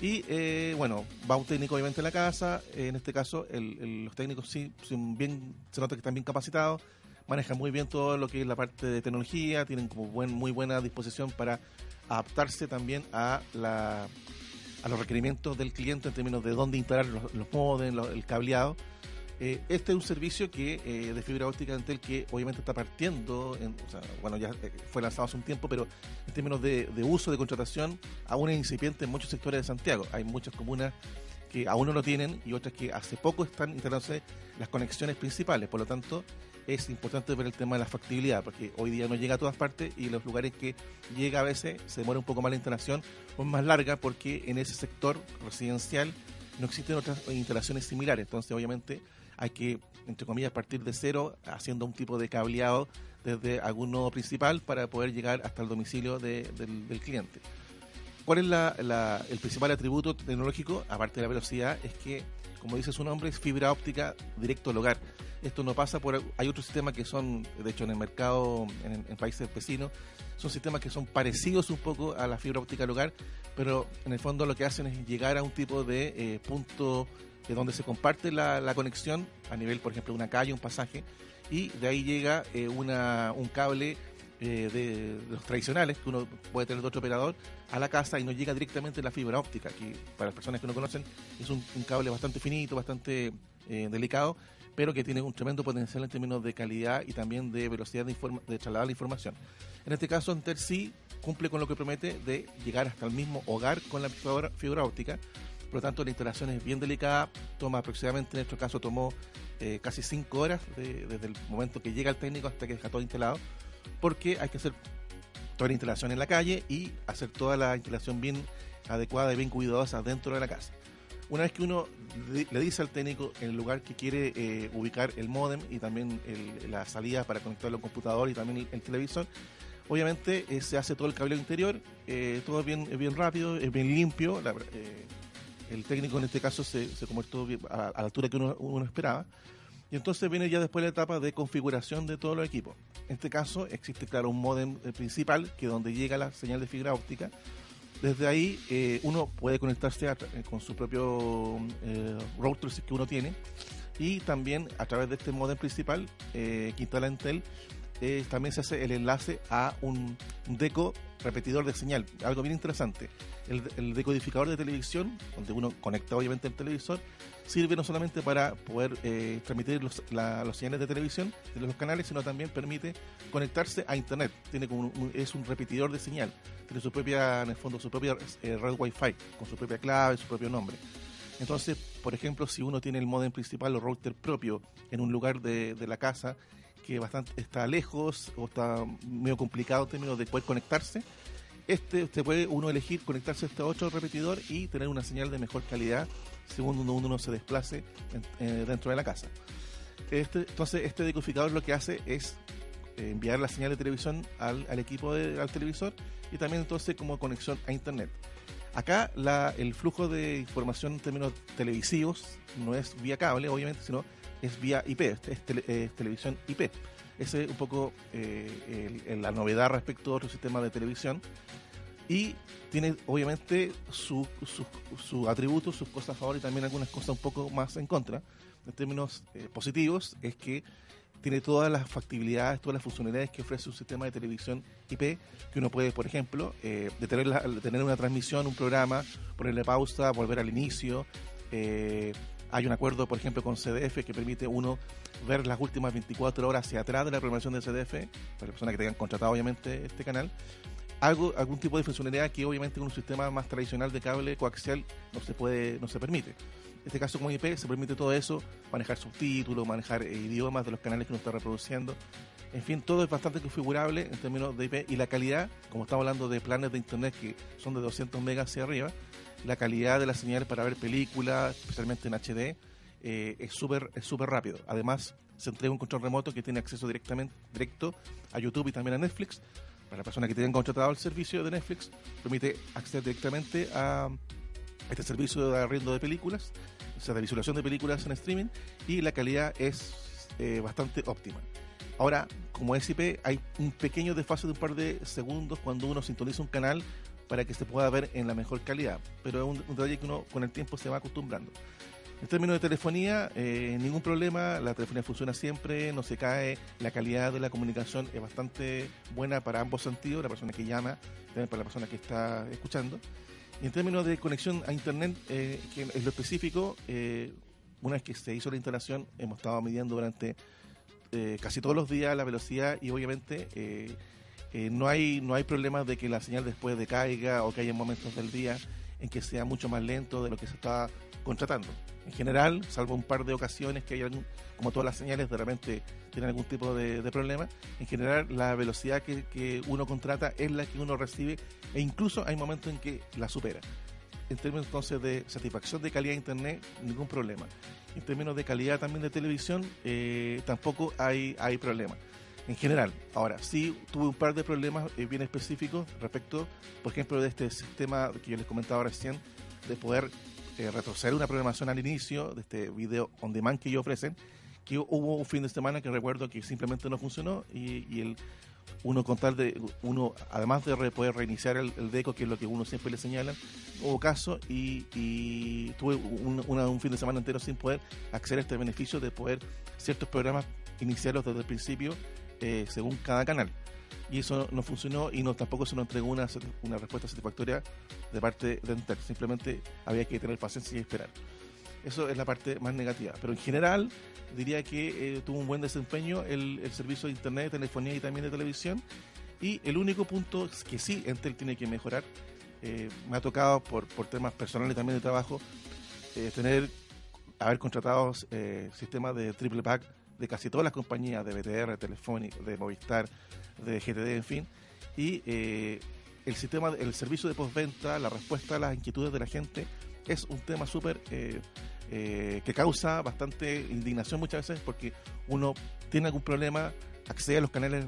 Speaker 2: Y eh, bueno, va un técnico obviamente a la casa, en este caso los técnicos sí bien, se nota que están bien capacitados, manejan muy bien todo lo que es la parte de tecnología, tienen como buen, muy buena disposición para adaptarse también a la a los requerimientos del cliente en términos de dónde instalar los, los modems, el cableado. Eh, este es un servicio que eh, de fibra óptica Entel que obviamente está partiendo, bueno, ya eh, fue lanzado hace un tiempo, pero en términos de, uso, de contratación, aún es incipiente en muchos sectores de Santiago. Hay muchas comunas que aún no lo tienen y otras que hace poco están instalándose las conexiones principales. Por lo tanto, es importante ver el tema de la factibilidad, porque hoy día no llega a todas partes y los lugares que llega a veces se demora un poco más la instalación o es más larga porque en ese sector residencial no existen otras instalaciones similares. Entonces, obviamente, hay que, entre comillas, partir de cero haciendo un tipo de cableado desde algún nodo principal para poder llegar hasta el domicilio del, cliente. ¿Cuál es el principal atributo tecnológico, aparte de la velocidad? Es que, como dice su nombre, es fibra óptica directo al hogar. Esto no pasa por... Hay otros sistemas que son, de hecho, en el mercado, en, países vecinos, son sistemas que son parecidos un poco a la fibra óptica al pero en el fondo lo que hacen es llegar a un tipo de eh, punto de donde se comparte la, conexión a nivel, por ejemplo, una calle, un pasaje, y de ahí llega eh, una, un cable eh, de, los tradicionales que uno puede tener de otro operador a la casa y no llega directamente la fibra óptica, que para las personas que no conocen es un, cable bastante finito, bastante delicado, pero que tiene un tremendo potencial en términos de calidad y también de velocidad de, de trasladar la información. En este caso, Enter sí cumple con lo que promete de llegar hasta el mismo hogar con la fibra, óptica. Por lo tanto, la instalación es bien delicada, toma aproximadamente, en nuestro caso, tomó eh, casi 5 horas desde el momento que llega el técnico hasta que está todo instalado, porque hay que hacer toda la instalación en la calle y hacer toda la instalación bien adecuada y bien cuidadosa dentro de la casa. Una vez que uno le dice al técnico el lugar que quiere eh, ubicar el modem y también la salida para conectarlo al computador y también el, televisor, obviamente eh, se hace todo el cableado interior, eh, todo es bien rápido, es bien limpio. El técnico en este caso se, se convirtió a, a, la altura que uno, uno, esperaba. Y entonces viene ya después la etapa de configuración de todos los equipos. En este caso existe, claro, un modem principal que es donde llega la señal de fibra óptica desde ahí eh, uno puede conectarse eh, con su propio eh, router que uno tiene y también a través de este modem principal que instala Intel también se hace el enlace a un deco repetidor de señal, algo bien interesante. El, decodificador de televisión, donde uno conecta obviamente el televisor, sirve no solamente para poder transmitir los, señales de televisión de los canales, sino también permite conectarse a Internet. Tiene como es un repetidor de señal tiene su propia, en el fondo, su propia eh, red Wi-Fi, con su propia clave, su propio nombre. Entonces, por ejemplo, si uno tiene el modem principal o router propio en un lugar de la casa que bastante está lejos o está medio complicado en términos de poder conectarse, este usted puede uno elegir conectarse a este otro repetidor y tener una señal de mejor calidad según uno, uno se desplace eh, dentro de la casa. Este, entonces, este decodificador lo que hace es eh, enviar la señal de televisión al, al equipo de, al televisor y también entonces como conexión a internet. Acá la, el flujo de información en términos televisivos no es vía cable, obviamente, sino es vía IP, es, es televisión IP. Esa es un poco eh, la novedad respecto a otro sistema de televisión. Y tiene obviamente sus su, su atributos, sus cosas a favor y también algunas cosas un poco más en contra. En términos eh, positivos, es que tiene todas las factibilidades, todas las funcionalidades que ofrece un sistema de televisión IP, que uno puede, por ejemplo, eh, detener, la, detener una transmisión, un programa, ponerle pausa, volver al inicio. Hay un acuerdo, por ejemplo, con CDF que permite uno ver las últimas 24 horas hacia atrás de la programación de CDF, para las personas que tengan contratado, obviamente, este canal. Algo, algún tipo de funcionalidad que obviamente con un sistema más tradicional de cable coaxial no se puede, no se permite. En este caso como IP se permite todo eso, manejar subtítulos, manejar eh, idiomas de los canales que uno está reproduciendo. En fin, todo es bastante configurable en términos de IP y la calidad, como estamos hablando de planes de internet que son de 200 megas hacia arriba, la calidad de las señales para ver películas, especialmente en HD, eh, es súper es súper rápido. Además, se entrega un control remoto que tiene acceso directamente directo a YouTube y también a Netflix. Para la persona que tiene contratado el servicio de Netflix, permite acceder directamente a este servicio de arriendo de películas, o sea, de visualización de películas en streaming, y la calidad es eh, bastante óptima. Ahora, como es IP, hay un pequeño desfase de un par de segundos cuando uno sintoniza un canal para que se pueda ver en la mejor calidad, pero es un, un detalle que uno con el tiempo se va acostumbrando. En términos de telefonía, eh, ningún problema, la telefonía funciona siempre, no se cae, la calidad de la comunicación es bastante buena para ambos sentidos, la persona que llama, también para la persona que está escuchando. Y en términos de conexión a Internet, eh, que es lo específico, eh, una vez que se hizo la instalación, hemos estado midiendo durante eh, casi todos los días la velocidad y obviamente eh, no hay no hay problemas de que la señal después decaiga o que haya momentos del día en que sea mucho más lento de lo que se está contratando. En general, salvo un par de ocasiones que hay algún, como todas las señales de repente tienen algún tipo de, de problema, en general la velocidad que, que, uno contrata es la que uno recibe e incluso hay momentos en que la supera. En términos entonces de satisfacción de calidad de internet, ningún problema. En términos de calidad también de televisión, eh, tampoco hay, hay problema. En general, ahora sí tuve un par de problemas eh, bien específicos respecto, por ejemplo, de este sistema que yo les comentaba recién, de poder eh, retroceder una programación al inicio de este video on demand que ellos ofrecen, que hubo un fin de semana que recuerdo que simplemente no funcionó y, el uno con tal de uno además de poder reiniciar el, deco que es lo que uno siempre le señala hubo caso y, y tuve un fin de semana entero sin poder acceder a este beneficio de poder ciertos programas iniciarlos desde el principio eh, según cada canal y eso no funcionó y no tampoco se nos entregó una, una respuesta satisfactoria de parte de Entel simplemente había que tener paciencia y esperar eso es la parte más negativa. Pero en general, diría que eh, tuvo un buen desempeño el, el, servicio de internet, telefonía y también de televisión. Y el único punto que sí, Entel tiene que mejorar. Eh, me ha tocado por, por temas personales también de trabajo tener, haber contratado sistemas de triple pack de casi todas las compañías de BTR, Telefónica, de Movistar, de GTD, en fin. Y eh, el sistema, el servicio de postventa, la respuesta a las inquietudes de la gente es un tema súper eh, eh, que causa bastante indignación muchas veces porque uno tiene algún problema, accede a los canales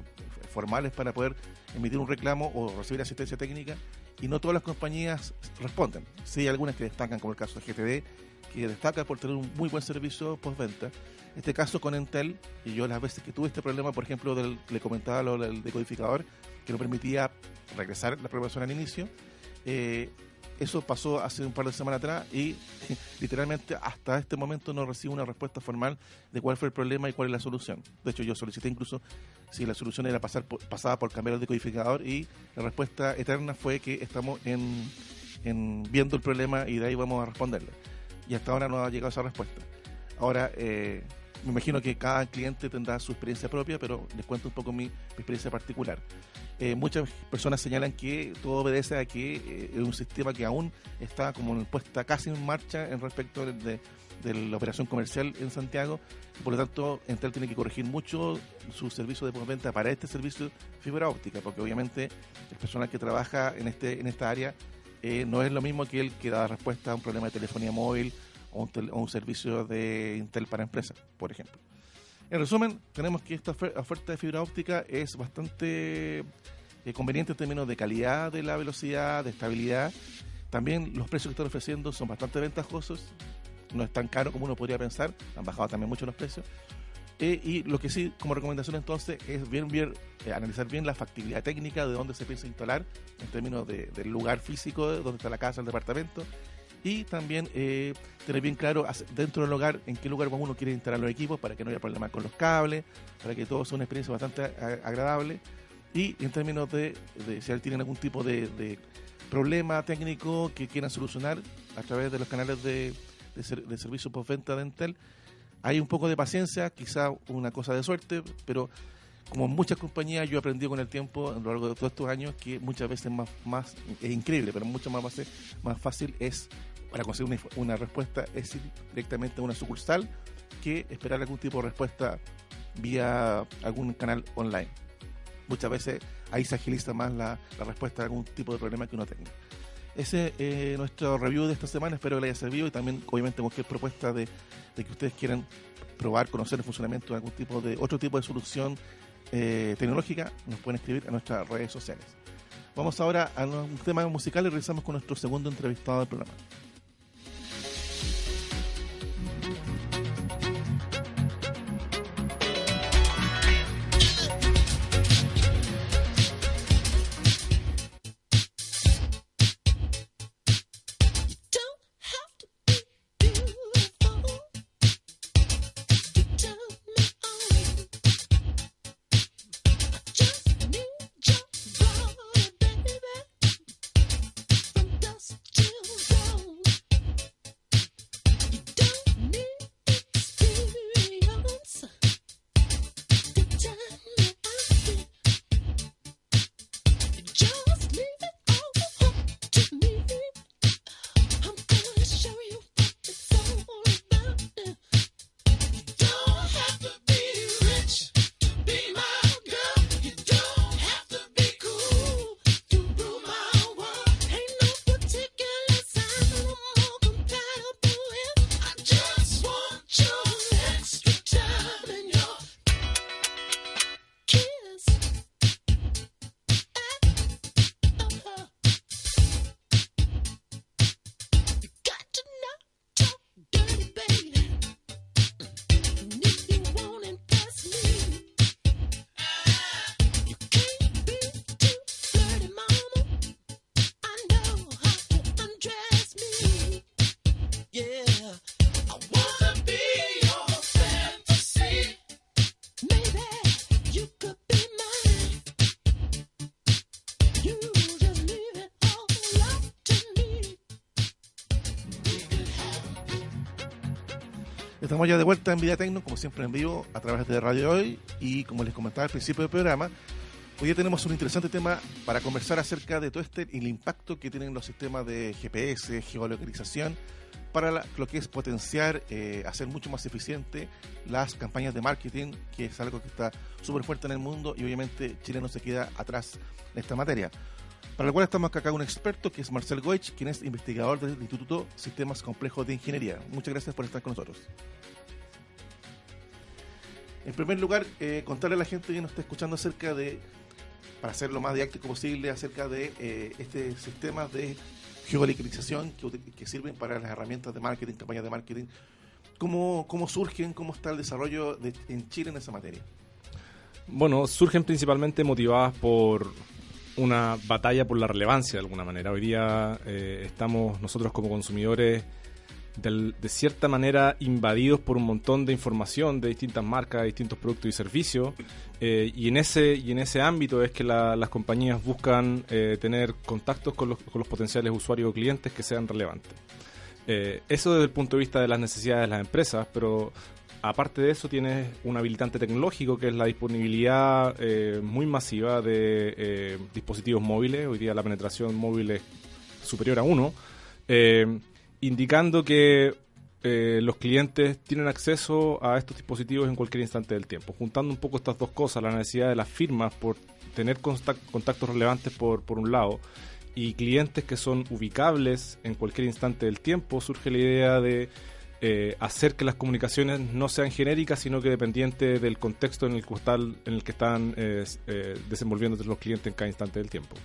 Speaker 2: formales para poder emitir un reclamo o recibir asistencia técnica y no todas las compañías responden. Sí hay algunas que destacan, como el caso de GTD, que destaca por tener un muy buen servicio postventa. En este caso con Entel, y yo las veces que tuve este problema, por ejemplo, del, le comentaba lo del decodificador, que no permitía regresar la programación al inicio, eh, eso pasó hace un par de semanas atrás y literalmente hasta este momento no recibo una respuesta formal de cuál fue el problema y cuál es la solución. De hecho, yo solicité incluso si la solución era pasar por, pasada por cambiar el decodificador y la respuesta eterna fue que estamos en, en viendo el problema y de ahí vamos a responderle. Y hasta ahora no ha llegado esa respuesta. Ahora, eh, me imagino que cada cliente tendrá su experiencia propia, pero les cuento un poco mi, experiencia particular. Eh, muchas personas señalan que todo obedece a que eh, es un sistema que aún está como puesta casi en marcha en respecto de, la operación comercial en Santiago. Por lo tanto, Entel tiene que corregir mucho su servicio de venta para este servicio fibra óptica, porque obviamente el personal que trabaja en, este, en esta área eh, no es lo mismo que el que da respuesta a un problema de telefonía móvil o un, servicio de Intel para empresas, por ejemplo. En resumen, tenemos que esta oferta de fibra óptica es bastante eh, conveniente en términos de calidad de la velocidad, de estabilidad. También los precios que están ofreciendo son bastante ventajosos, no es tan caro como uno podría pensar, han bajado también mucho los precios. Eh, y lo que sí, como recomendación entonces, es bien, bien eh, analizar bien la factibilidad técnica de dónde se piensa instalar, en términos de, del lugar físico, de dónde está la casa, el departamento, y también eh, tener bien claro dentro del hogar en qué lugar uno quiere instalar los equipos para que no haya problemas con los cables, para que todo sea una experiencia bastante agradable. Y en términos de, si tienen algún tipo de, problema técnico que quieran solucionar a través de los canales de, de, servicio postventa de Entel, hay un poco de paciencia, quizá una cosa de suerte, pero como muchas compañías yo he aprendido con el tiempo a lo largo de todos estos años que muchas veces más, más es increíble, pero mucho más, fácil es para conseguir una, respuesta es ir directamente a una sucursal que esperar algún tipo de respuesta vía algún canal online. Muchas veces ahí se agiliza más la, respuesta a algún tipo de problema que uno tenga. Ese es eh, nuestro review de esta semana, espero que les haya servido y también obviamente cualquier propuesta de, que ustedes quieran probar, conocer el funcionamiento de algún tipo de otro tipo de solución eh, tecnológica, nos pueden escribir a nuestras redes sociales. Vamos ahora a un tema musical y regresamos con nuestro segundo entrevistado del programa. Estamos ya de vuelta en Vida Tecno, como siempre en vivo, a través de Radio Hoy. Y como les comentaba al principio del programa, hoy ya tenemos un interesante tema para conversar acerca de todo este y el impacto que tienen los sistemas de GPS, geolocalización, para lo que es potenciar, eh, hacer mucho más eficiente las campañas de marketing, que es algo que está súper fuerte en el mundo y obviamente Chile no se queda atrás en esta materia. Para lo cual estamos acá con un experto que es Marcel Goich, quien es investigador del Instituto Sistemas Complejos de Ingeniería. Muchas gracias por estar con nosotros. En primer lugar, eh, contarle a la gente que nos está escuchando acerca de, para ser lo más didáctico posible, acerca de eh, este sistema de geolocalización que, sirven para las herramientas de marketing, campañas de marketing. ¿Cómo, cómo surgen? ¿Cómo está el desarrollo en Chile en esa materia?
Speaker 4: Bueno, surgen principalmente motivadas por una batalla por la relevancia de alguna manera. Hoy día eh, estamos nosotros como consumidores de, cierta manera invadidos por un montón de información de distintas marcas, de distintos productos y servicios. Eh, y, en ese, y en ese ámbito es que las compañías buscan eh, tener contactos con los, con los, potenciales usuarios o clientes que sean relevantes. Eso desde el punto de vista de las necesidades de las empresas, pero aparte de eso, tienes un habilitante tecnológico que es la disponibilidad eh, muy masiva de eh, dispositivos móviles. Hoy día la penetración móvil es superior a uno, eh, indicando que los clientes tienen acceso a estos dispositivos en cualquier instante del tiempo. Juntando un poco estas dos cosas, la necesidad de las firmas por tener contactos relevantes por, por un lado y clientes que son ubicables en cualquier instante del tiempo, surge la idea de eh, hacer que las comunicaciones no sean genéricas, sino que dependientes del contexto en el que están, en el que están eh, eh, los clientes en cada instante del tiempo.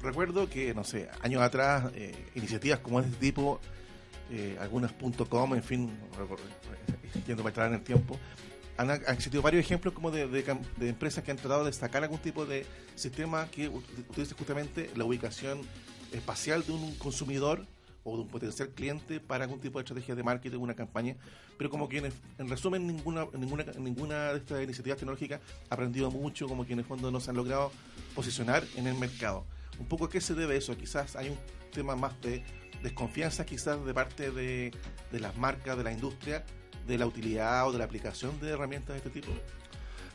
Speaker 2: Recuerdo que, no sé, años atrás, iniciativas como este tipo, algunas .com, en fin, yendo para atrás en el tiempo, han, existido varios ejemplos como de, de, empresas que han tratado de destacar algún tipo de sistema que utilice justamente la ubicación espacial de un consumidor o de un potencial cliente para algún tipo de estrategia de marketing, una campaña, pero como que en, resumen ninguna, ninguna, ninguna de estas iniciativas tecnológicas ha aprendido mucho, como que en el fondo no se han logrado posicionar en el mercado. Un poco a qué se debe eso, quizás hay un tema más de desconfianza quizás de parte de, de las marcas, de la industria, de la utilidad o de la aplicación de herramientas de este tipo.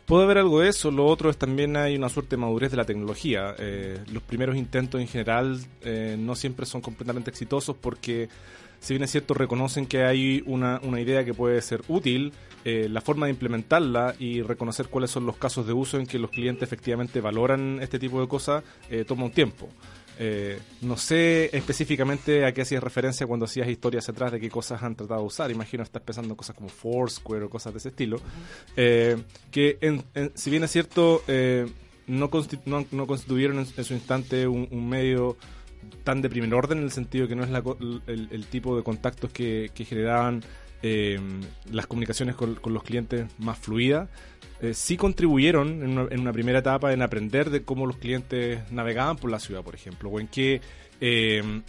Speaker 4: Puede haber algo de eso, lo otro es también hay una suerte de madurez de la tecnología. Eh, los primeros intentos en general eh, no siempre son completamente exitosos porque, si bien es cierto, reconocen que hay una, una idea que puede ser útil, eh, la forma de implementarla y reconocer cuáles son los casos de uso en que los clientes efectivamente valoran este tipo de cosas toma un tiempo. Eh, no sé específicamente a qué hacías referencia cuando hacías historias atrás de qué cosas han tratado de usar. Imagino estás pensando en cosas como Foursquare o cosas de ese estilo. Eh, que si bien es cierto, eh, no, no, constituyeron en, su instante un, medio tan de primer orden en el sentido que no es el, tipo de contactos que, generaban las comunicaciones con, los clientes más fluidas eh, sí contribuyeron en una, primera etapa en aprender de cómo los clientes navegaban por la ciudad, por ejemplo, o en qué, eh,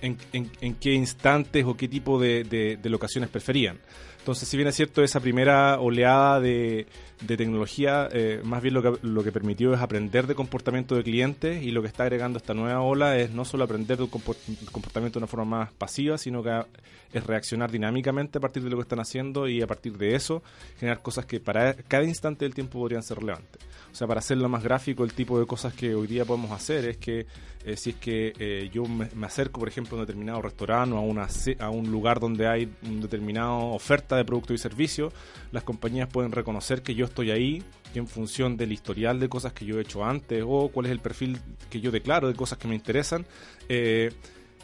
Speaker 4: en, qué instantes o qué tipo de, de locaciones preferían. Entonces, si bien es cierto, esa primera oleada de, tecnología, eh, más bien lo que, lo que permitió es aprender de comportamiento de clientes y lo que está agregando esta nueva ola es no solo aprender de un comportamiento de una forma más pasiva, sino que es reaccionar dinámicamente a partir de lo que están haciendo y a partir de eso generar cosas que para cada instante del tiempo podrían ser relevantes. O sea, para hacerlo más gráfico, el tipo de cosas que hoy día podemos hacer es que eh, si es que eh, yo me, acerco, por ejemplo, a un determinado restaurante o a, una, a un lugar donde hay una determinada oferta de producto y servicio, las compañías pueden reconocer que yo estoy ahí y en función del historial de cosas que yo he hecho antes o cuál es el perfil que yo declaro de cosas que me interesan, eh,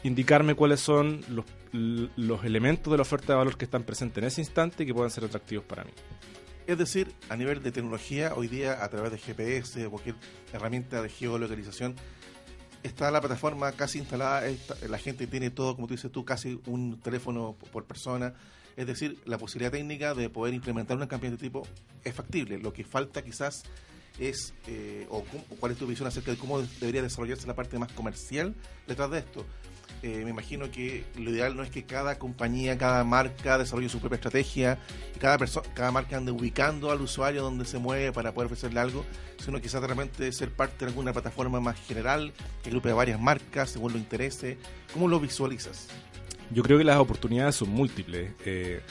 Speaker 4: indicarme cuáles son los, los elementos de la oferta de valor que están presentes en ese instante y que puedan ser atractivos para mí.
Speaker 2: Es decir, a nivel de tecnología, hoy día a través de GPS o cualquier herramienta de geolocalización, está la plataforma casi instalada, la gente tiene todo, como tú dices tú, casi un teléfono por persona. Es decir, la posibilidad técnica de poder implementar una campaña de tipo es factible. Lo que falta quizás es, eh, o, cuál es tu visión acerca de cómo debería desarrollarse la parte más comercial detrás de esto. Eh, me imagino que lo ideal no es que cada compañía, cada marca desarrolle su propia estrategia y cada cada marca ande ubicando al usuario donde se mueve para poder ofrecerle algo, sino quizás realmente ser parte de alguna plataforma más general que agrupe a varias marcas según lo interese. ¿Cómo lo visualizas?
Speaker 4: Yo creo que las oportunidades son múltiples. Eh,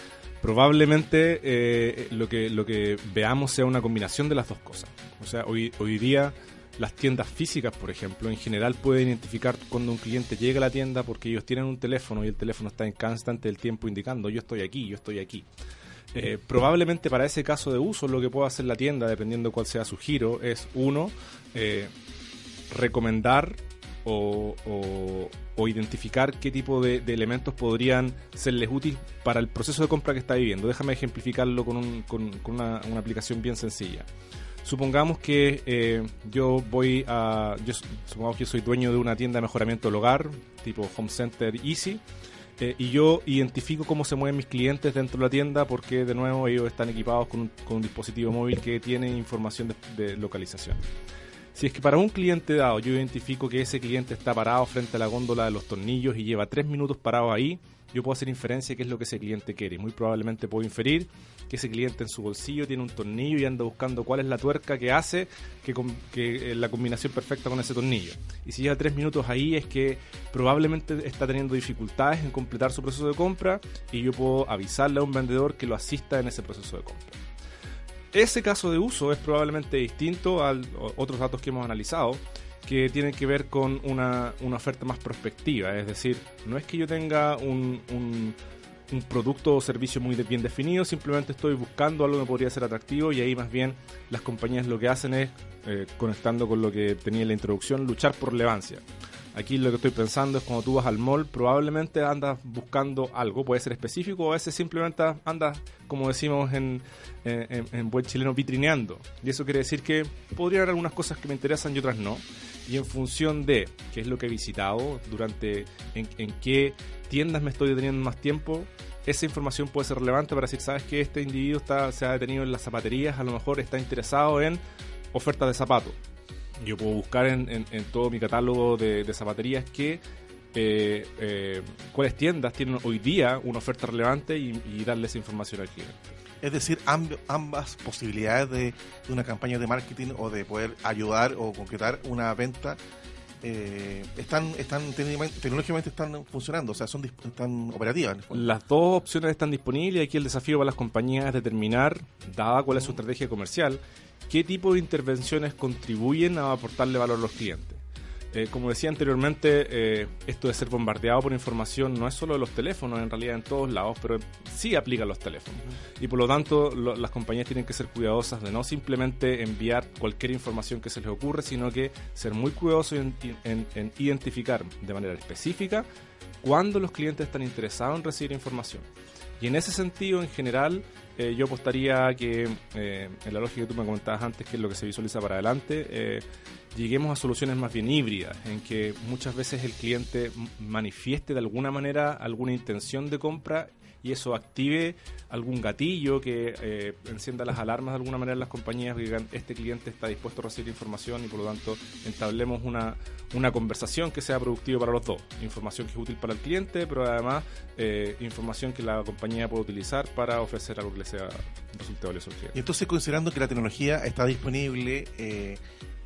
Speaker 4: probablemente eh, lo, que, lo que veamos sea una combinación de las dos cosas. O sea, hoy, hoy día las tiendas físicas, por ejemplo, en general pueden identificar cuando un cliente llega a la tienda porque ellos tienen un teléfono y el teléfono está en constante del tiempo indicando yo estoy aquí, yo estoy aquí. Eh, probablemente para ese caso de uso lo que pueda hacer la tienda, dependiendo cuál sea su giro, es uno, eh, recomendar o, identificar qué tipo de, elementos podrían serles útiles para el proceso de compra que está viviendo. Déjame ejemplificarlo con, una aplicación bien sencilla. Supongamos que eh, yo voy a. Yo, supongamos que soy dueño de una tienda de mejoramiento del hogar, tipo Home Center Easy, eh, y yo identifico cómo se mueven mis clientes dentro de la tienda porque, de nuevo, ellos están equipados con un, dispositivo móvil que tiene información de, localización. Si es que para un cliente dado yo identifico que ese cliente está parado frente a la góndola de los tornillos y lleva tres minutos parado ahí, yo puedo hacer inferencia de qué es lo que ese cliente quiere. Muy probablemente puedo inferir que ese cliente en su bolsillo tiene un tornillo y anda buscando cuál es la tuerca que hace que, que eh, la combinación perfecta con ese tornillo. Y si lleva tres minutos ahí es que probablemente está teniendo dificultades en completar su proceso de compra y yo puedo avisarle a un vendedor que lo asista en ese proceso de compra. Ese caso de uso es probablemente distinto a otros datos que hemos analizado, que tienen que ver con una, oferta más prospectiva. Es decir, no es que yo tenga un, producto o servicio muy bien definido, simplemente estoy buscando algo que podría ser atractivo y ahí más bien las compañías lo que hacen es, eh, conectando con lo que tenía en la introducción, luchar por relevancia. Aquí lo que estoy pensando es cuando tú vas al mall, probablemente andas buscando algo, puede ser específico o a veces simplemente andas, como decimos en, en, buen chileno, vitrineando. Y eso quiere decir que podría haber algunas cosas que me interesan y otras no. Y en función de qué es lo que he visitado, durante en, en qué tiendas me estoy deteniendo más tiempo, esa información puede ser relevante para decir, sabes que este individuo está, se ha detenido en las zapaterías, a lo mejor está interesado en ofertas de zapatos yo puedo buscar en, todo mi catálogo de, zapaterías que eh, eh, cuáles tiendas tienen hoy día una oferta relevante y, darle esa información al cliente.
Speaker 2: Es decir, ambas posibilidades de, una campaña de marketing o de poder ayudar o concretar una venta eh, están, están tecnológicamente están funcionando, o sea, son están operativas.
Speaker 4: Las dos opciones están disponibles y aquí el desafío para las compañías es determinar, dada cuál es su estrategia comercial, qué tipo de intervenciones contribuyen a aportarle valor a los clientes. Eh, como decía anteriormente, eh, esto de ser bombardeado por información no es solo de los teléfonos, en realidad en todos lados, pero sí aplica a los teléfonos. Y por lo tanto, las compañías tienen que ser cuidadosas de no simplemente enviar cualquier información que se les ocurre, sino que ser muy cuidadosos en identificar de manera específica cuándo los clientes están interesados en recibir información. Y en ese sentido, en general, eh, yo apostaría que, eh, en la lógica que tú me comentabas antes, que es lo que se visualiza para adelante, eh, lleguemos a soluciones más bien híbridas, en que muchas veces el cliente manifieste de alguna manera alguna intención de compra y eso active algún gatillo que eh, encienda las alarmas de alguna manera en las compañías que digan este cliente está dispuesto a recibir información y por lo tanto entablemos una, una conversación que sea productiva para los dos. Información que es útil para el cliente, pero además eh, información que la compañía puede utilizar para ofrecer algo que le sea resultado valioso al cliente.
Speaker 2: Y entonces considerando que la tecnología está disponible, eh,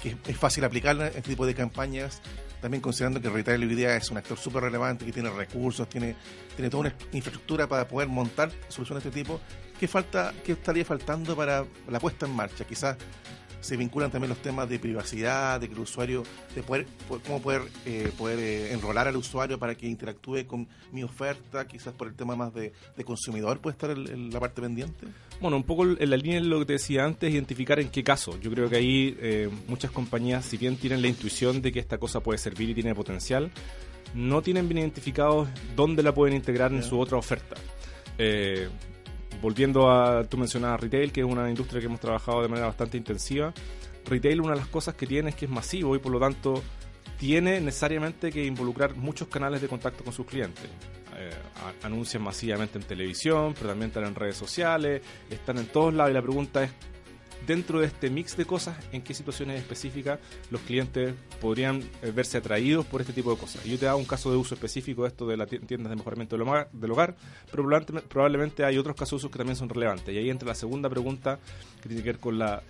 Speaker 2: que es fácil aplicarla en este tipo de campañas, también considerando que retail hoy día es un actor súper relevante, que tiene recursos, tiene, tiene toda una infraestructura para poder montar soluciones de este tipo, ¿qué, falta, qué estaría faltando para la puesta en marcha? Quizás se vinculan también los temas de privacidad, de que el usuario, de poder, cómo poder, eh, poder eh, enrolar al usuario para que interactúe con mi oferta, quizás por el tema más de, consumidor, puede estar en la parte pendiente.
Speaker 4: Bueno, un poco en la línea de lo que te decía antes, identificar en qué caso. Yo creo que ahí eh, muchas compañías, si bien tienen la intuición de que esta cosa puede servir y tiene potencial, no tienen bien identificados dónde la pueden integrar en su otra oferta. Eh, volviendo a, tú mencionabas retail, que es una industria que hemos trabajado de manera bastante intensiva. Retail, una de las cosas que tiene es que es masivo y por lo tanto tiene necesariamente que involucrar muchos canales de contacto con sus clientes. Eh, anuncian masivamente en televisión, pero también están en redes sociales, están en todos lados y la pregunta es dentro de este mix de cosas, en qué situaciones específicas los clientes podrían eh, verse atraídos por este tipo de cosas. Yo te hago un caso de uso específico de esto de las tiendas de mejoramiento del hogar, pero probablemente hay otros casos de uso que también son relevantes. Y ahí entra la segunda pregunta que tiene que ver con la,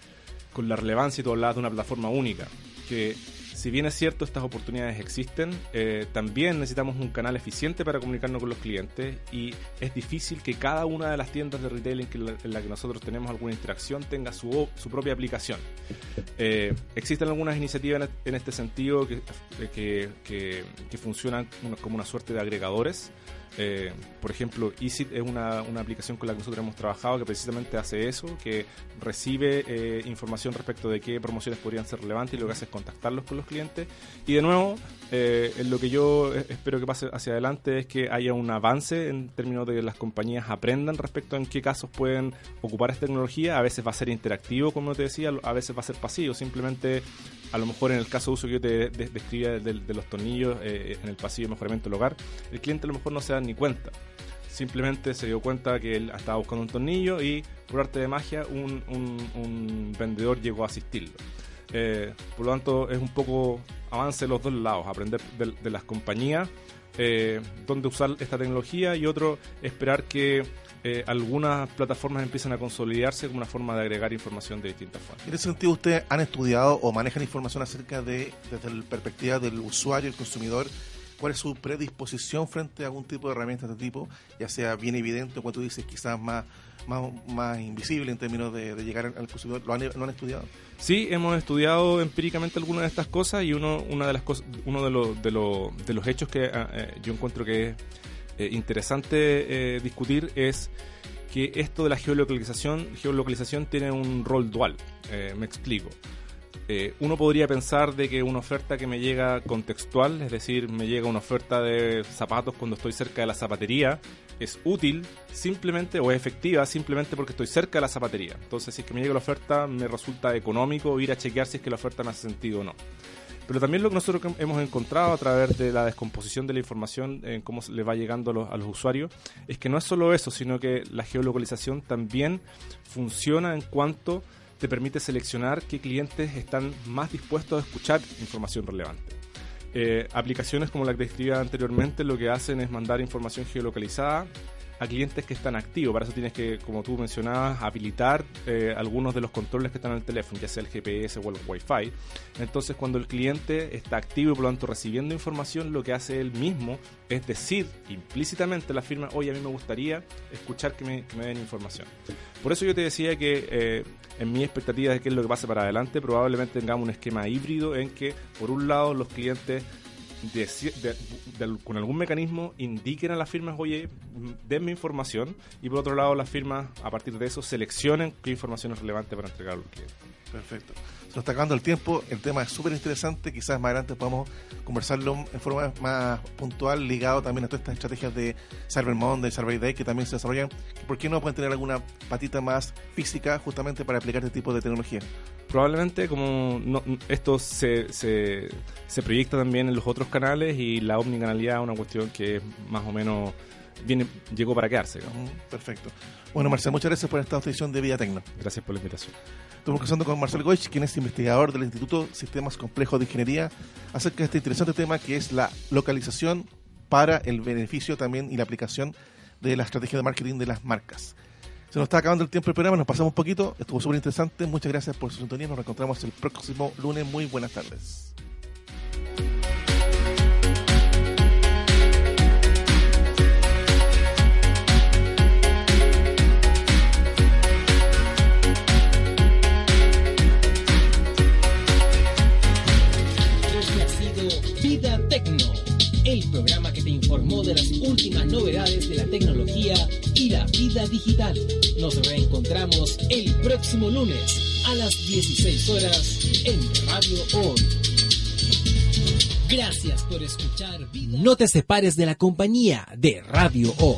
Speaker 4: con la relevancia y todo hablabas de una plataforma única, que si bien es cierto, estas oportunidades existen, eh, también necesitamos un canal eficiente para comunicarnos con los clientes y es difícil que cada una de las tiendas de retailing en la que nosotros tenemos alguna interacción tenga su, propia aplicación. Eh, existen algunas iniciativas en este sentido que, que funcionan como una suerte de agregadores eh, por ejemplo, EasyT es una, una, aplicación con la que nosotros hemos trabajado que precisamente hace eso, que recibe eh, información respecto de qué promociones podrían ser relevantes y lo que hace es contactarlos con los clientes. Y de nuevo, eh, lo que yo espero que pase hacia adelante es que haya un avance en términos de que las compañías aprendan respecto a en qué casos pueden ocupar esta tecnología. A veces va a ser interactivo, como te decía, a veces va a ser pasivo. Simplemente, a lo mejor en el caso de uso que yo te describía de, los tornillos eh, en el pasillo de mejoramiento del hogar, el cliente a lo mejor no se da ni cuenta. Simplemente se dio cuenta que él estaba buscando un tornillo y por arte de magia un vendedor llegó a asistirlo. Eh, por lo tanto, es un poco avance de los dos lados, aprender de, las compañías eh, dónde usar esta tecnología y otro, esperar que eh, algunas plataformas empiezan a consolidarse como una forma de agregar información de distintas formas.
Speaker 2: En ese sentido, ¿ustedes han estudiado o manejan información acerca de, desde la perspectiva del usuario, el consumidor, cuál es su predisposición frente a algún tipo de herramienta de este tipo, ya sea bien evidente o como tú dices, quizás más, más, invisible en términos de, llegar al consumidor? ¿Lo han, estudiado?
Speaker 4: Sí, hemos estudiado empíricamente algunas de estas cosas y uno, una de las cosas, uno de, los, de, de los hechos que ah, eh, yo encuentro que es eh, interesante eh, discutir es que esto de la geolocalización, geolocalización tiene un rol dual. me explico. Eh, uno podría pensar de que una oferta que me llega contextual, es decir, me llega una oferta de zapatos cuando estoy cerca de la zapatería, es útil simplemente o es efectiva simplemente porque estoy cerca de la zapatería. Entonces, si es que me llega la oferta, me resulta económico ir a chequear si es que la oferta me hace sentido o no. Pero también lo que nosotros hemos encontrado a través de la descomposición de la información en cómo le va llegando a los, a los usuarios es que no es solo eso, sino que la geolocalización también funciona en cuanto te permite seleccionar qué clientes están más dispuestos a escuchar información relevante. Eh, aplicaciones como la que describía anteriormente lo que hacen es mandar información geolocalizada a clientes que están activos. Para eso tienes que, como tú mencionabas, habilitar eh, algunos de los controles que están en el teléfono, ya sea el GPS o el Wi-Fi. Entonces, cuando el cliente está activo y por lo tanto recibiendo información, lo que hace él mismo es decir implícitamente la firma, oye, a mí me gustaría escuchar que me, den información. Por eso yo te decía que eh, en mi expectativa de qué es lo que pase para adelante, probablemente tengamos un esquema híbrido en que, por un lado, los clientes con algún mecanismo indiquen a las firmas, oye, denme información, y por otro lado las firmas, a partir de eso, seleccionen qué información es relevante para entregar al cliente.
Speaker 2: Perfecto. Se nos está acabando el tiempo, el tema es súper interesante, quizás más adelante podamos conversarlo en forma más puntual, ligado también a todas estas estrategias de Cyber Monday, Cyber Day que también se desarrollan. ¿Por qué no pueden tener alguna patita más física justamente para aplicar este tipo de tecnología?
Speaker 4: Probablemente como esto se, se, se proyecta también en los otros canales y la omnicanalidad es una cuestión que es más o menos viene, llegó para quedarse.
Speaker 2: perfecto. Bueno, Marcel, muchas gracias por esta audición de Vía Tecno.
Speaker 4: Gracias por la invitación.
Speaker 2: Estamos conversando con Marcel Goich, quien es investigador del Instituto Sistemas Complejos de Ingeniería, acerca de este interesante tema que es la localización para el beneficio también y la aplicación de la estrategia de marketing de las marcas. Se nos está acabando el tiempo del programa, nos pasamos un poquito, estuvo súper interesante, muchas gracias por su sintonía, nos reencontramos el próximo lunes, muy buenas tardes.
Speaker 1: Programa que te informó de las últimas novedades de la tecnología y la vida digital. Nos reencontramos el próximo lunes a las 16 horas en Radio Hoy. Gracias por escuchar. No te separes de la compañía de Radio Hoy.